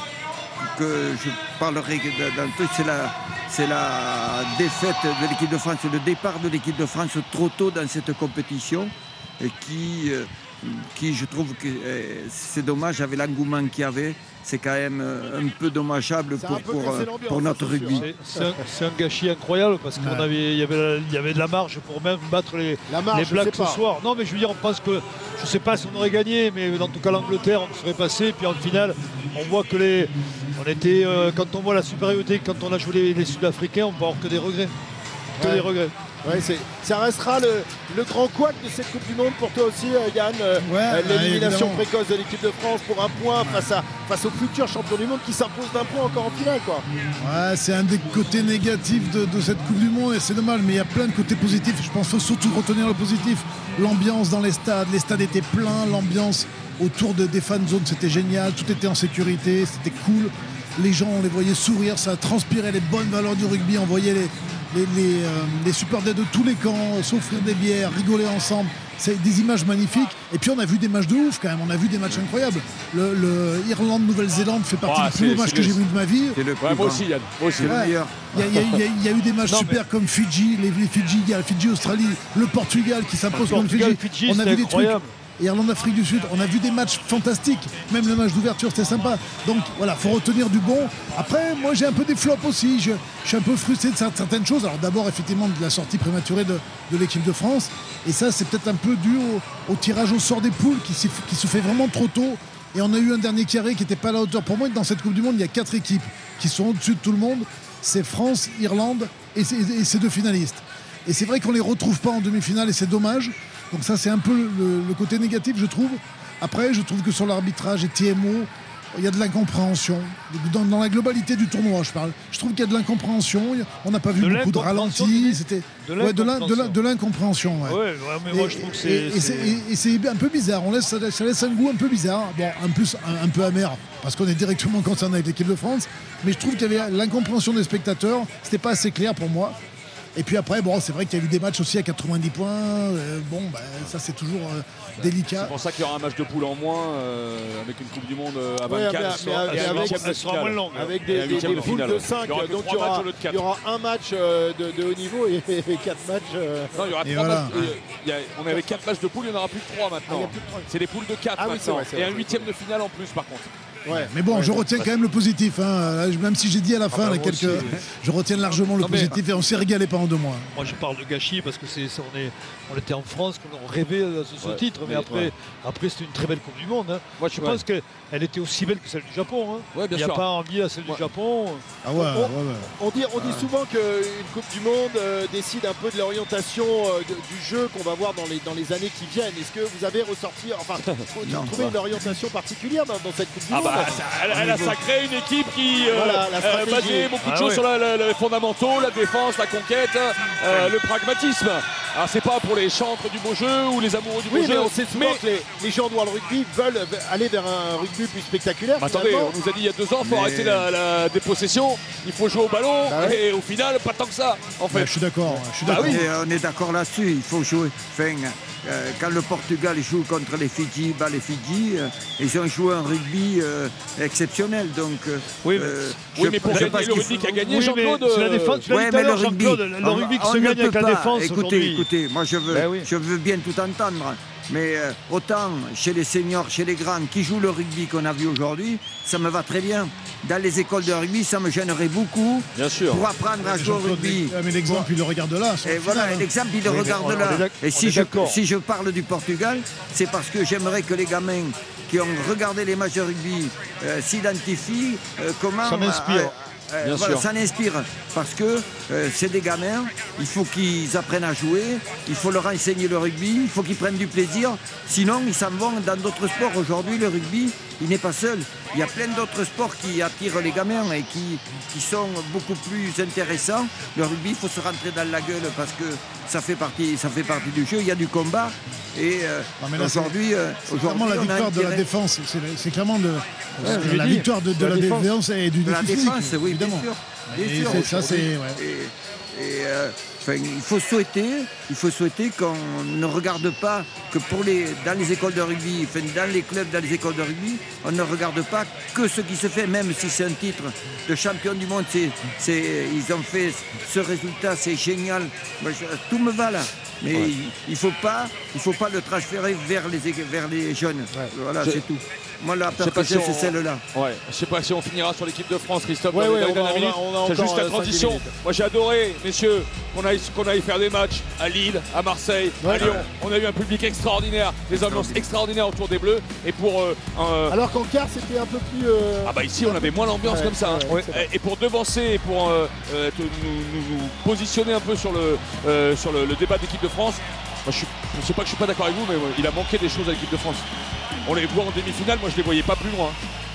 que je parlerai dans le truc, c'est la, c'est la défaite de l'équipe de France, le départ de l'équipe de France trop tôt dans cette compétition, et qui, euh, qui je trouve que euh, c'est dommage avec l'engouement qu'il y avait. C'est quand même euh, un peu dommageable pour, un peu pour, euh, pour notre rugby. hein. C'est- un, gâchis incroyable parce qu'il Ouais. avait, il y, avait, il y avait de la marge pour même battre les, marge, les Blacks ce soir. Non, mais je veux dire, on pense que, je sais pas si on aurait gagné, mais dans tout cas, l'Angleterre, on serait passé. Puis en finale, on voit que les. On était, euh, quand on voit la supériorité, quand on a joué les, les Sud-Africains, on peut avoir que des regrets. Que Ouais. des regrets. Ouais, ça restera le, le grand couac de cette Coupe du Monde pour toi aussi, euh, Yann. euh, Ouais, euh, ouais, L'élimination précoce de l'équipe de France pour un point face, à, face au futur champion du monde qui s'impose d'un point encore en finale. Quoi. Ouais, c'est un des côtés négatifs de, de cette Coupe du Monde et c'est dommage, mais il y a plein de côtés positifs. Je pense qu'il faut surtout retenir le positif. L'ambiance dans les stades, les stades étaient pleins, l'ambiance autour de, des fan zones c'était génial, tout était en sécurité, c'était cool. Les gens, on les voyait sourire, ça transpirait les bonnes valeurs du rugby, on voyait les, les, les, euh, les supporters de tous les camps s'offrir des bières, rigoler ensemble. C'est des images magnifiques. Et puis on a vu des matchs de ouf quand même, on a vu des matchs incroyables. Le, le Irlande-Nouvelle-Zélande fait partie Ah, des plus beaux matchs c'est que le- j'ai vus de ma vie. C'est le plus Ouais, moi grand. aussi, Yann. Moi aussi. C'est le Ouais. meilleur. Il y, a- il y a- il y a- il y a eu des matchs Non, super comme Fidji, les, les Fidji, il y a le Fidji, Australie, le Portugal qui s'impose contre le Portugal, Fidji. Fidji, On a c'était vu des trucs. incroyable. Irlande, Afrique du Sud, on a vu des matchs fantastiques. Même le match d'ouverture, c'était sympa. Donc voilà, faut retenir du bon. Après, moi j'ai un peu des flops aussi. Je, suis un peu frustré de cer- certaines choses. Alors d'abord, effectivement, de la sortie prématurée de, l'équipe de France. Et ça, c'est peut-être un peu dû au, tirage au sort des poules qui, se fait vraiment trop tôt. Et on a eu un dernier carré qui n'était pas à la hauteur. Pour moi, dans cette Coupe du Monde, il y a quatre équipes qui sont au-dessus de tout le monde. C'est France, Irlande et, et ces deux finalistes. Et c'est vrai qu'on les retrouve pas en demi-finale et c'est dommage. Donc ça, c'est un peu le, le côté négatif, je trouve. Après, je trouve que sur l'arbitrage et TMO, il y a de l'incompréhension. Dans, dans la globalité du tournoi, je parle. Je trouve qu'il y a de l'incompréhension. On n'a pas vu De beaucoup de ralentis. C'était De l'incompréhension. ouais. Ouais, ouais, mais moi Et- je trouve que et- c'est. un peu bizarre. On laisse- ça laisse un goût un peu bizarre. Bon, en plus, un, un peu amer, parce qu'on est directement concerné avec l'équipe de France. Mais je trouve qu'il y avait l'incompréhension des spectateurs. C'était pas assez clair pour moi. Et puis après, bon, c'est vrai qu'il y a eu des matchs aussi à 90 points. Euh, bon, bah, ça, c'est toujours euh, délicat. C'est pour ça qu'il y aura un match de poule en moins euh, avec une Coupe du Monde à Ouais, 24 mais- un avec- sera moins longue. Des, poules de 5, Il y aura donc il y aura, il y un match euh, de, de haut niveau et, (laughs) 4 matchs. euh, Non, il y aura Et trois voilà. matchs. euh, il y a- on avait 4 matchs de poule, il n'y en aura plus que 3 Ah, il y maintenant. a plus de trois. C'est des poules de 4 Ah oui, c'est maintenant. vrai, et vrai. un huitième de finale en plus par contre. Ouais. Mais bon, Ouais, je retiens quand même le positif. hein. Même si j'ai dit à la fin bah, là, quelques. aussi. Je retiens largement le Non, mais- positif et on s'est régalé pendant deux mois. Moi je parle de gâchis parce que c'est on, est, on était en France, qu'on rêvait de ce, ce Ouais, titre, mais mais- après, ouais. après c'était une très belle Coupe du Monde. hein. Moi, Je ouais. pense qu'elle était aussi belle que celle du Japon. hein. Ouais, Il n'y a sûr. pas envie à celle Ouais. du Japon. Ah ouais, ouais, ouais. On dit, on dit souvent qu'une Coupe du Monde euh, décide un peu de l'orientation euh, de- du jeu qu'on va voir dans les, dans les années qui viennent. Est-ce que vous avez ressorti, enfin, (laughs) trouvez une orientation particulière dans, dans cette Coupe du Ah Monde bah, ça, elle, elle a sacré une équipe qui euh, Voilà, euh, basait beaucoup de Ah choses sur la- la- les fondamentaux, la défense, la conquête, euh, le pragmatisme. Alors c'est pas pour les chantres du beau jeu ou les amoureux du Oui, beau mais jeu. on sait souvent mais- que les, les gens de World Rugby veulent aller vers un rugby plus spectaculaire. Attendez, on nous a dit il y a deux ans, il faut Mais- arrêter la, la dépossession, il faut jouer au ballon, Bah ouais. et au final, pas tant que ça, en Ouais, fait. je suis d'accord. Je suis Bah d'accord. oui. Et on est d'accord là-dessus, il faut jouer. Enfin, euh, quand le Portugal joue contre les Fidji, bah, les Fidji, euh, ils ont joué un rugby euh, exceptionnel. Donc, euh, Oui, mais- euh, Oui, je- mais pour je gagner le rugby qui a gagné, Oui, mais Jean-Claude. la défense, tu Ouais, mais le rugby, le on- rugby qui on se ne gagne avec la défense Écoutez, écoutez, moi je veux, Ben oui. je veux bien tout entendre. Mais euh, autant chez les seniors, chez les grands qui jouent le rugby qu'on a vu aujourd'hui, ça me va très bien. Dans les écoles de rugby, ça me gênerait beaucoup Bien sûr. pour apprendre à jouer au rugby. mais- mais l'exemple, il le regarde là. Et voilà, hein. l'exemple, il le regarde là. Et si je, d'accord. si je parle du Portugal, c'est parce que j'aimerais que les gamins qui ont regardé les matchs de rugby euh, s'identifient euh, comment... Ça m'inspire. Euh, Bien voilà, sûr. ça m'inspire parce que euh, c'est des gamins, il faut qu'ils apprennent à jouer, il faut leur enseigner le rugby, il faut qu'ils prennent du plaisir, sinon ils s'en vont dans d'autres sports. Aujourd'hui, le rugby, il n'est pas seul. Il y a plein d'autres sports qui attirent les gamins et qui, qui sont beaucoup plus intéressants. Le rugby, il faut se rentrer dans la gueule parce que ça fait partie, ça fait partie du jeu. Il y a du combat et euh, aujourd'hui, euh, C'est clairement aujourd'hui, la victoire de la défense. C'est clairement de, la victoire de, de De la la défense. défense et du de la défense, oui, bien sûr. Bien sûr, c'est- ça, c'est. aujourd'hui. ouais. Et, et, euh, il faut souhaiter, il faut souhaiter qu'on ne regarde pas que pour les, dans les écoles de rugby, enfin, dans les clubs, dans les écoles de rugby, on ne regarde pas que ce qui se fait, même si c'est un titre de champion du monde. C'est, ils ont fait ce résultat, c'est génial. Moi, je- tout me va là. Mais il, il faut pas, il faut pas le transférer vers les, ég- vers les jeunes. Voilà, c'est tout. Moi, la sais pas peur que si c'est celle-là. Ouais, je sais pas si on finira sur l'équipe de France, Christophe. Ouais, ouais, C'est juste la euh, transition. Moi j'ai adoré, messieurs, qu'on aille, qu'on aille faire des matchs à Lille, à Marseille, à Ouais. Lyon. On a eu un public extraordinaire, des ambiances extraordinaires autour des Bleus. Et pour euh, un- Alors qu'en quart, c'était un peu plus. euh, Ah bah ici on avait moins l'ambiance Ouais, comme ça. hein. Et- pour devancer, et pour euh, euh, te- nous, nous- nous positionner un peu sur le, euh, sur le, le débat d'équipe de France, moi, je, je sais pas que je suis pas d'accord avec vous, mais ouais, il a manqué des choses à l'équipe de France. On les voit en demi-finale, moi je les voyais pas plus loin.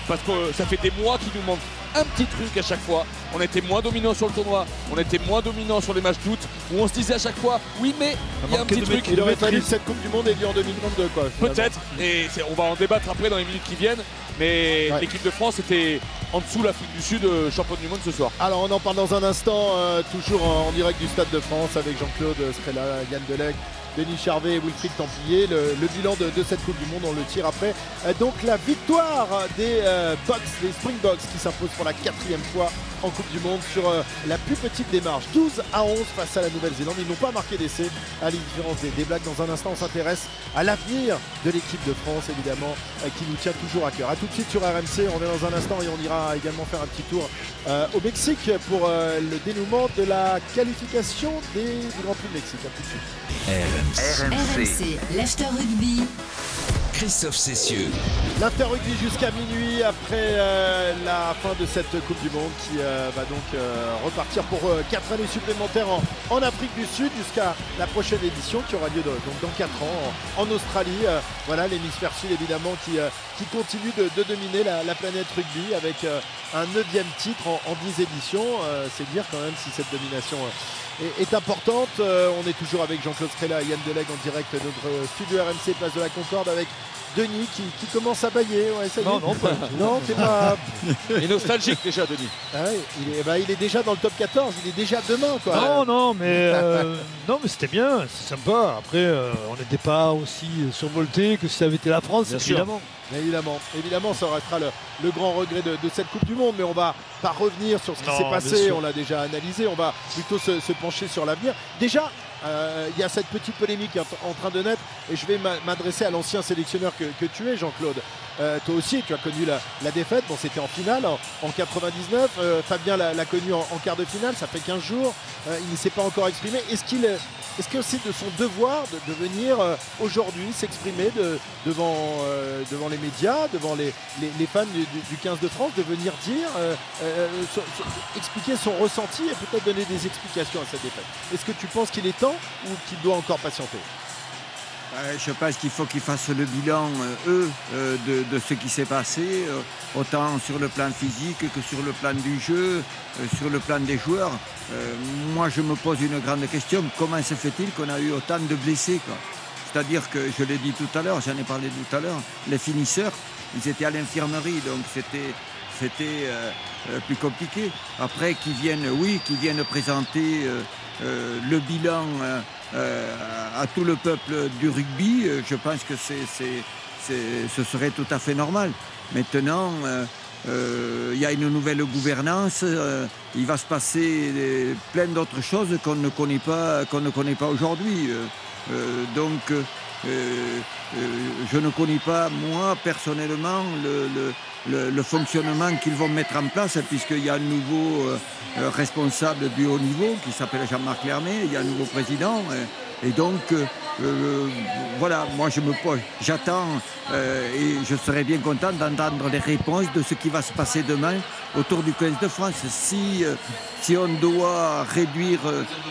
Parce que euh, ça fait des mois qu'il nous manque un petit truc à chaque fois. On était moins dominant sur le tournoi, on était moins dominant sur les matchs d'août, où on se disait à chaque fois, oui mais il y a un petit de truc. Il aurait fallu que cette Coupe du Monde ait lieu en 2022, quoi. finalement. Peut-être, et c'est- on va en débattre après dans les minutes qui viennent, mais Ouais. l'équipe de France était en dessous l'Afrique du Sud, euh, championne du monde ce soir. Alors on en parle dans un instant, euh, toujours en, en direct du Stade de France avec Jean-Claude Strella, Yann Delec, Denis Charvet et Wilfried Templier. Le, bilan de, cette Coupe du Monde, on le tire après. Euh, donc la victoire des euh, Bucks, des Springboks qui s'imposent pour la quatrième fois en Coupe du Monde sur euh, la plus petite démarche. 12 à 11 face à la Nouvelle-Zélande. Ils n'ont pas marqué d'essai à la différence des, des Blacks. Dans un instant, on s'intéresse à l'avenir de l'équipe de France, évidemment, euh, qui nous tient toujours à cœur. A tout de suite sur RMC. On revient dans un instant et on ira également faire un petit tour euh, au Mexique pour euh, le dénouement de la qualification des, du Grand Prix de Mexique. À tout de suite. RMC, l'After Rugby. Christophe Cessieux. L'After Rugby jusqu'à minuit après euh, la fin de cette Coupe du Monde qui euh, va donc euh, repartir pour 4 années supplémentaires en, Afrique du Sud jusqu'à la prochaine édition qui aura lieu donc dans 4 ans en, Australie. Voilà l'hémisphère sud évidemment qui, continue de, dominer la, la planète rugby avec un neuvième titre en, en 10 éditions. C'est dire quand même si cette domination est, importante. Euh, on est toujours avec Jean-Claude Scrella et Yann Delegue en direct de notre studio RMC Place de la Concorde avec Denis qui, qui commence à bailler. Ouais, ça y est. Non, non, pas. Non, t'es pas. (laughs) Il est nostalgique déjà, Denis. Ah ouais, il, est, bah, il est déjà dans le top 14, il est déjà demain quoi. Non, non, mais euh, (laughs) non, mais c'était bien, c'est sympa. Après, euh, on n'était pas aussi survolté que si ça avait été la France, Bien sûr. évidemment. Évidemment, évidemment, ça restera le, le grand regret de, de cette Coupe du Monde, mais on va pas revenir sur ce qui s'est passé, on l'a déjà analysé, on va plutôt se, se pencher sur l'avenir. Déjà, euh, il y a cette petite polémique en, en train de naître, et je vais m'a- m'adresser à l'ancien sélectionneur que, tu es, Jean-Claude. Euh, toi aussi, tu as connu la, défaite, bon c'était en finale en, en 99, Euh, Fabien l'a connu en, en quart de finale, ça fait 15 jours, il ne s'est pas encore exprimé. Est-ce qu'il est-ce que c'est de son devoir de, venir euh, aujourd'hui s'exprimer euh, devant les médias, devant les, fans du, du- du 15 de France, de venir dire, euh, expliquer son ressenti et peut-être donner des explications à cette défaite? Est-ce que tu penses qu'il est temps ou qu'il doit encore patienter? Je pense qu'il faut qu'ils fassent le bilan, euh, eux, euh, de, ce qui s'est passé, euh, autant sur le plan physique que sur le plan du jeu, euh, sur le plan des joueurs. Euh, moi, je me pose une grande question. Comment se fait-il qu'on a eu autant de blessés C'est-à-dire que, je l'ai dit tout à l'heure, j'en ai parlé tout à l'heure, les finisseurs, ils étaient à l'infirmerie, donc c'était euh, euh, plus compliqué. Après, qu'ils viennent, oui, qu'ils viennent présenter euh, euh, le bilan euh, euh, à tout le peuple du rugby, euh, je pense que ce serait tout à fait normal. Maintenant, euh, euh, il y a une nouvelle gouvernance, euh, il va se passer euh, plein d'autres choses qu'on ne connaît pas, qu'on ne connaît pas aujourd'hui. Euh, euh, donc, euh, euh, je ne connais pas, moi, personnellement, le, fonctionnement qu'ils vont mettre en place, puisqu'il y a un nouveau euh, responsable du haut niveau qui s'appelle Jean-Marc Lermé, il y a un nouveau président. et donc, voilà, moi je me j'attends et je serais bien content d'entendre les réponses de ce qui va se passer demain autour du 15 de France. Si, si on doit réduire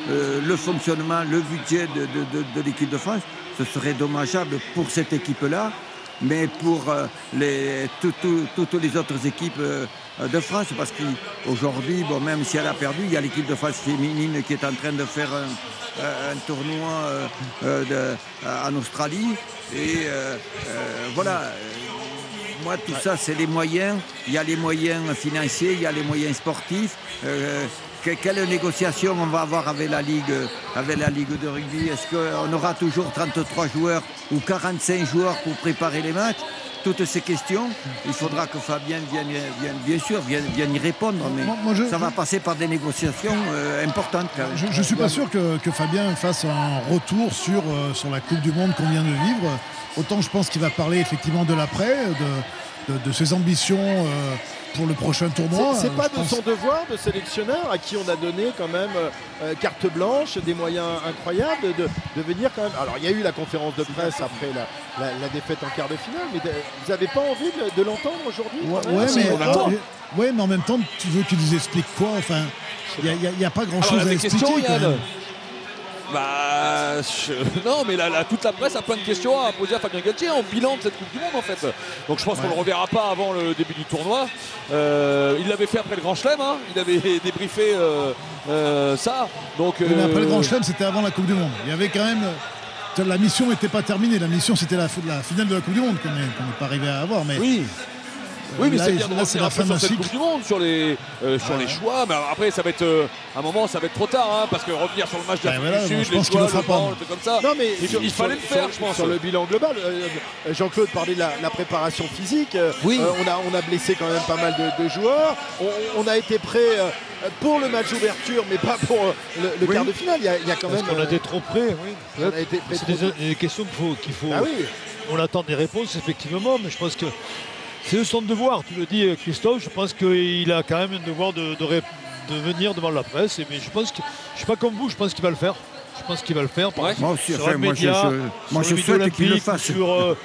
le fonctionnement, le budget de l'équipe de France, ce serait dommageable pour cette équipe-là, mais pour euh, les, tout- tout- toutes les autres équipes euh, de France, parce qu'aujourd'hui, bon, même si elle a perdu, il y a l'équipe de France féminine qui est en train de faire un, euh, tournoi en Australie. Et voilà. Moi, tout ça, c'est les moyens. Il y a les moyens financiers, il y a les moyens sportifs. Euh, que- quelle négociation on va avoir avec la Ligue, avec la Ligue de rugby? Est-ce qu'on aura toujours 33 joueurs ou 45 joueurs pour préparer les matchs? Toutes ces questions, il faudra que Fabien vienne, vienne- bien sûr, vienne, vienne y répondre, mais Moi- moi, je- ça va passer par des négociations euh, importantes quand même. Je ne suis pas sûr que, que Fabien fasse un retour sur, euh, sur la Coupe du Monde qu'on vient de vivre. Autant je pense qu'il va parler effectivement de l'après, de, de, de ses ambitions euh, pour le prochain tournoi. C'est- Euh, pas je de pense- son devoir de sélectionneur à qui on a donné quand même euh, euh, carte blanche, des moyens incroyables de, de venir quand même. Alors il y a eu la conférence de presse après la, la- la défaite en quart de finale, mais de- vous n'avez pas envie de, de l'entendre aujourd'hui Ouais, même? ouais, si, mais, euh, ouais, en même temps, tu veux qu'il nous explique quoi? Enfin, il n'y a, pas grand chose à expliquer. questions. Bah, je- (laughs) non, mais là, là, toute la presse a plein de questions à poser à Fabien Galtier en bilan de cette Coupe du Monde en fait. Donc je pense qu'on ne le reverra pas avant le début du tournoi. Euh, il l'avait fait après le Grand Chelem, hein. il avait (laughs) débriefé euh, euh, ça. Donc, mais après le Grand Chelem, c'était avant la Coupe du Monde. Il y avait quand même. La mission n'était pas terminée. La mission, c'était la, la finale de la Coupe du Monde qu'on n'est qu'on n'est pas arrivé à avoir. Mais Oui. Oui, mais là, c'est bien de là, c'est revenir la fin sur cette cycle. Coupe du Monde, sur les, euh, sur les choix. Mais alors après, ça va être, euh, à un moment, ça va être trop tard, hein, parce que revenir sur le match de Ouais, l'Afrique voilà, Sud, je pense les choix, le banc, comme ça. Non mais il, sur- il fallait sur- le faire, sur- je pense. Sur le bilan global, euh, euh, Jean-Claude parlait de la, la préparation physique. Euh, Oui. euh, on, a, on a blessé quand même pas mal de, de joueurs. On, on a été prêt euh, pour le match d'ouverture, mais pas pour euh, le, le Oui. quart de finale. Il y a, il y a quand Parce même. qu'on a euh, été trop près, oui. on a été prêt C'est des, des questions qu'il faut, qu'il faut. Ah oui. On attend des réponses, effectivement, mais je pense que c'est de son devoir. Tu le dis, Christophe. Je pense qu'il a quand même un devoir de, de ré- de venir devant la presse. Et, mais je pense que je suis pas comme vous. Je pense qu'il va le faire. Je pense qu'il va le faire. par Ouais. exemple, Moi aussi, sur enfin, un moi, je- média, je- moi, sur je milieu qu'il le fasse. Sur, euh,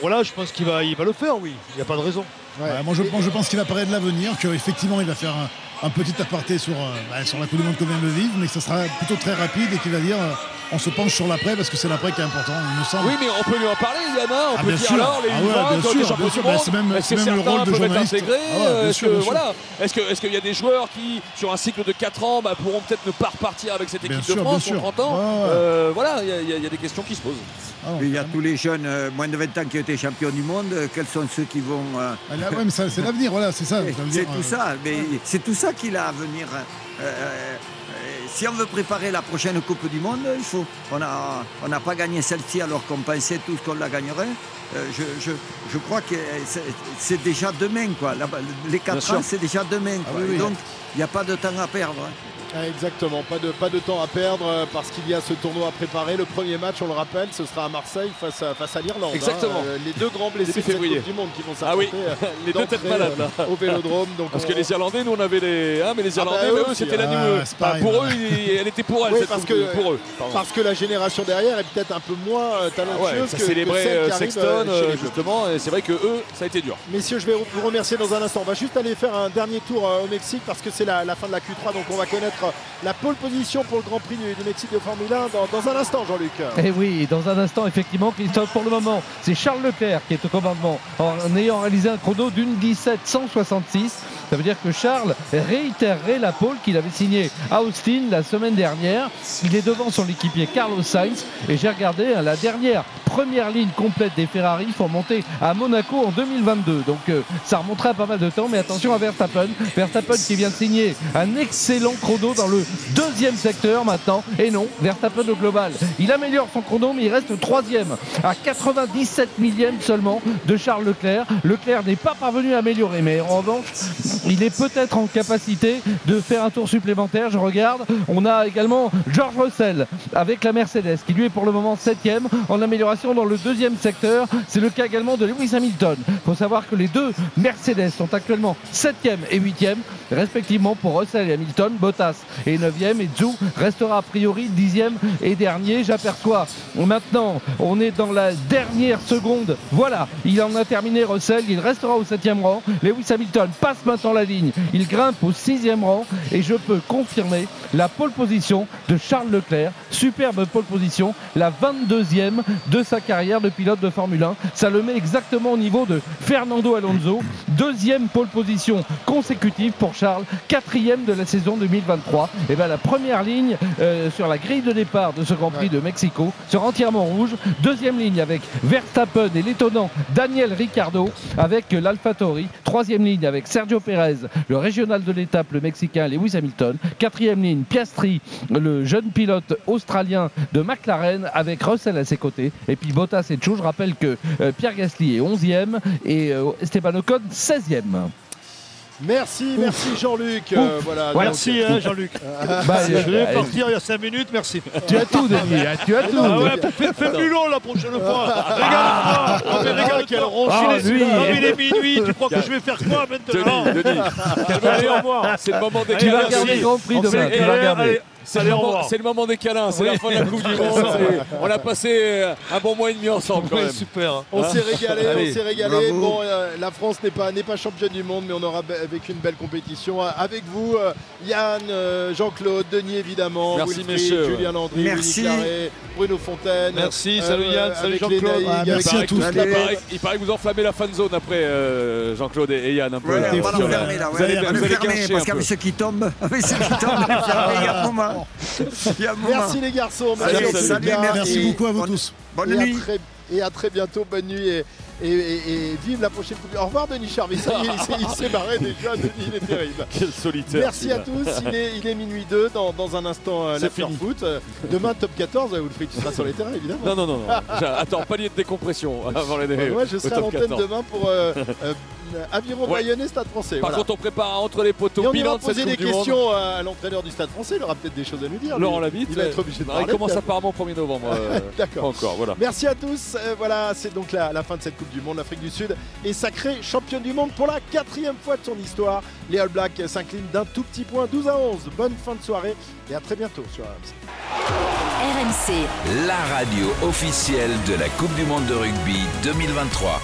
voilà, je pense qu'il va, il va le faire. Oui, il n'y a pas de raison. Ouais. Ouais, moi, je, moi, je pense qu'il apparaît de l'avenir, qu'effectivement, il va faire un, un petit aparté sur, euh, bah, sur la Coupe du Monde qu'on vient de vivre, mais que ça sera plutôt très rapide et qu'il va dire euh, on se penche sur l'après parce que c'est l'après qui est important, il me semble. Oui, mais on peut lui en parler, Yana. On Ah, peut dire sûr. alors, les Ah ouais, U20 bien qui ont été sûr, champions bien sûr. Bah, monde. c'est même- Est-ce c'est que même le rôle de journaliste. Ah ouais, bien Est-ce que voilà Est-ce que est-ce qu'il y a des joueurs qui, sur un cycle de 4 ans, bah, pourront peut-être ne pas repartir avec cette équipe de France pour 30 ans Ouais, ouais. Euh, Voilà, il y, a- y y des questions qui se posent. Ah Il y a quand tous les jeunes euh, moins de 20 ans qui ont été champions du monde. euh, Quels sont ceux qui vont. euh. Ah, là, ouais, mais ça, c'est l'avenir, voilà, c'est ça. (laughs) veut c'est tout euh, ça. Mais c'est tout ça qu'il a à venir. Si on veut préparer la prochaine Coupe du Monde, il faut. On n'a on pas gagné celle-ci alors qu'on pensait tous qu'on la gagnerait. Euh, je, je, je crois que c'est- déjà demain. Quoi. La- les 4 sûr. ans, c'est déjà demain. Ah quoi. oui, oui. Donc, il n'y a pas de temps à perdre. hein. Ah, Exactement, pas de, pas de temps à perdre euh, parce qu'il y a ce tournoi à préparer. Le premier match, on le rappelle, ce sera à Marseille face à, face à l'Irlande. hein. Exactement. Euh, les deux grands blessés de du Monde qui vont Ah oui, s'affronter euh, (laughs) les deux têtes malades là. au Vélodrome. Donc Parce on- que les Irlandais, nous on avait les. Ah, mais les Ah bah, Irlandais, eux c'était la ah, pareil, pour eux, elle était pour elle, Oui, parce que- pour eux. pardon. Parce que la génération derrière est peut-être un peu moins ouais, talentueuse ça que, que célébrait celle qui arrive, Sexton, chez les Bleus. justement, et c'est vrai que eux, ça a été dur. Messieurs, je vais vous remercier dans un instant. On va juste aller faire un dernier tour au Mexique parce que c'est la, la fin de la Q3. Donc on va connaître la pole position pour le Grand Prix du, Mexique de Formule 1 dans, un instant, Jean-Luc. Et oui, dans un instant, effectivement, pour le moment, c'est Charles Leclerc qui est au commandement en ayant réalisé un chrono d'une 17-166. Ça veut dire que Charles réitérerait la pole qu'il avait signée à Austin la semaine dernière. Il est devant son équipier Carlos Sainz. Et j'ai regardé hein, la dernière première ligne complète des Ferrari pour monter à Monaco en 2022. Donc euh, ça remontera pas mal de temps. Mais attention à Verstappen. Verstappen qui vient de signer un excellent chrono dans le deuxième secteur maintenant. Et non, Verstappen au global. Il améliore son chrono, mais il reste troisième à 97 millièmes seulement de Charles Leclerc. Leclerc n'est pas parvenu à améliorer, mais en revanche, il est peut-être en capacité de faire un tour supplémentaire. Je regarde. On a également George Russell avec la Mercedes qui lui est pour le moment septième en amélioration dans le deuxième secteur. C'est le cas également de Lewis Hamilton. Il faut savoir que les deux Mercedes sont actuellement septième et huitième respectivement pour Russell et Hamilton. Bottas est neuvième et Zhou restera a priori dixième et dernier. J'aperçois maintenant, on est dans la dernière seconde. Voilà, il en a terminé Russell, il restera au septième rang. Lewis Hamilton passe maintenant la ligne, il grimpe au sixième rang et je peux confirmer la pole position de Charles Leclerc. Superbe pole position, la 22e de sa carrière de pilote de Formule 1. Ça le met exactement au niveau de Fernando Alonso. Deuxième pole position consécutive pour Charles, quatrième de la saison 2023. Et bien la première ligne euh, sur la grille de départ de ce Grand Prix de Mexico sera entièrement rouge. Deuxième ligne avec Verstappen et l'étonnant Daniel Ricciardo avec l'AlphaTauri. Troisième ligne avec Sergio Le régional de l'étape, le Mexicain Lewis Hamilton. Quatrième ligne Piastri, le jeune pilote australien de McLaren avec Russell à ses côtés. Et puis Bottas et Chou. Je rappelle que euh, Pierre Gasly est 11e et euh, Esteban Ocon 16e. Merci, merci Jean-Luc. Euh, voilà, donc, Merci hein, Jean-Luc. Bah, Je euh, partir il y a 5 minutes, merci. Tu as tout, Denis, hein, tu as tout. Ah ouais, fais, fais plus long la prochaine fois. Régale-moi. Oh, mais régale-toi. quel ronchon, Ah, Il est- minuit. Tu crois que je vais faire quoi maintenant Denis, Denis, Allez, au revoir. c'est le moment des Tu vas regarder le. Grand Prix demain, tu vas regarder. C'est le, moment- revoir. c'est le moment des câlins, c'est Oui. la fin de la Coupe du (laughs) Monde. On a passé euh, un bon mois et demi ensemble quand Ouais, même. super. On s'est régalé, Allez, on s'est régalé. bravo. Bon, euh, la France n'est pas, n'est pas championne du monde, mais on aura avec une belle compétition. Euh, Avec vous, euh, Yann, euh, Jean-Claude, Denis évidemment, Merci, Wilfried, messieurs. Julien Landry, Merci. Bruno Fontaine. Merci, salut Yann, salut Jean-Claude. Ah, merci à tous. Il paraît, il paraît que vous enflammez la fan zone après euh, Jean-Claude et et Yann un peu. Ouais, là. on va l'enfermer là, Vous allez, cacher parce qu'avec ceux qui tombent, (laughs) avec ceux qui tombent, il y a un moment. Merci les garçons, merci Allez, salut, cas, Merci et- beaucoup à vous bonne- tous. Bonne et à nuit. très- et à très bientôt, bonne nuit et, et- et- et vive la prochaine Coupe Au revoir Denis Charvet, il s'est- il s'est barré déjà, Denis il est terrible. (laughs) Quel solitaire. Merci à tous, il est, il est minuit 2, dans, dans un instant euh, l'after foot. Euh, Demain top 14, euh, Wilfried, tu seras sur les terrains évidemment. Non, non, non. non. Attends, palier de décompression (laughs) avant les Moi je au serai à l'antenne 14. demain pour euh, euh, (laughs) Aviron Ouais. Bayonnais Stade français. Par voilà. contre, on prépare entre les Et poteaux on bilan ira de cette poser des questions à l'entraîneur du Stade français, il aura peut-être des choses à nous dire. Laurent. Labitte. Il va être obligé de Ah, parler. Il commence apparemment 1er novembre. euh, (laughs) D'accord. encore, voilà. Merci à tous. Euh, voilà, c'est donc la, la fin de cette Coupe du Monde. L'Afrique du Sud est sacrée championne du monde pour la quatrième fois de son histoire. Les All Blacks s'inclinent d'un tout petit point, 12 à 11. Bonne fin de soirée et à très bientôt sur RMC. RMC. La radio officielle de la Coupe du Monde de rugby 2023.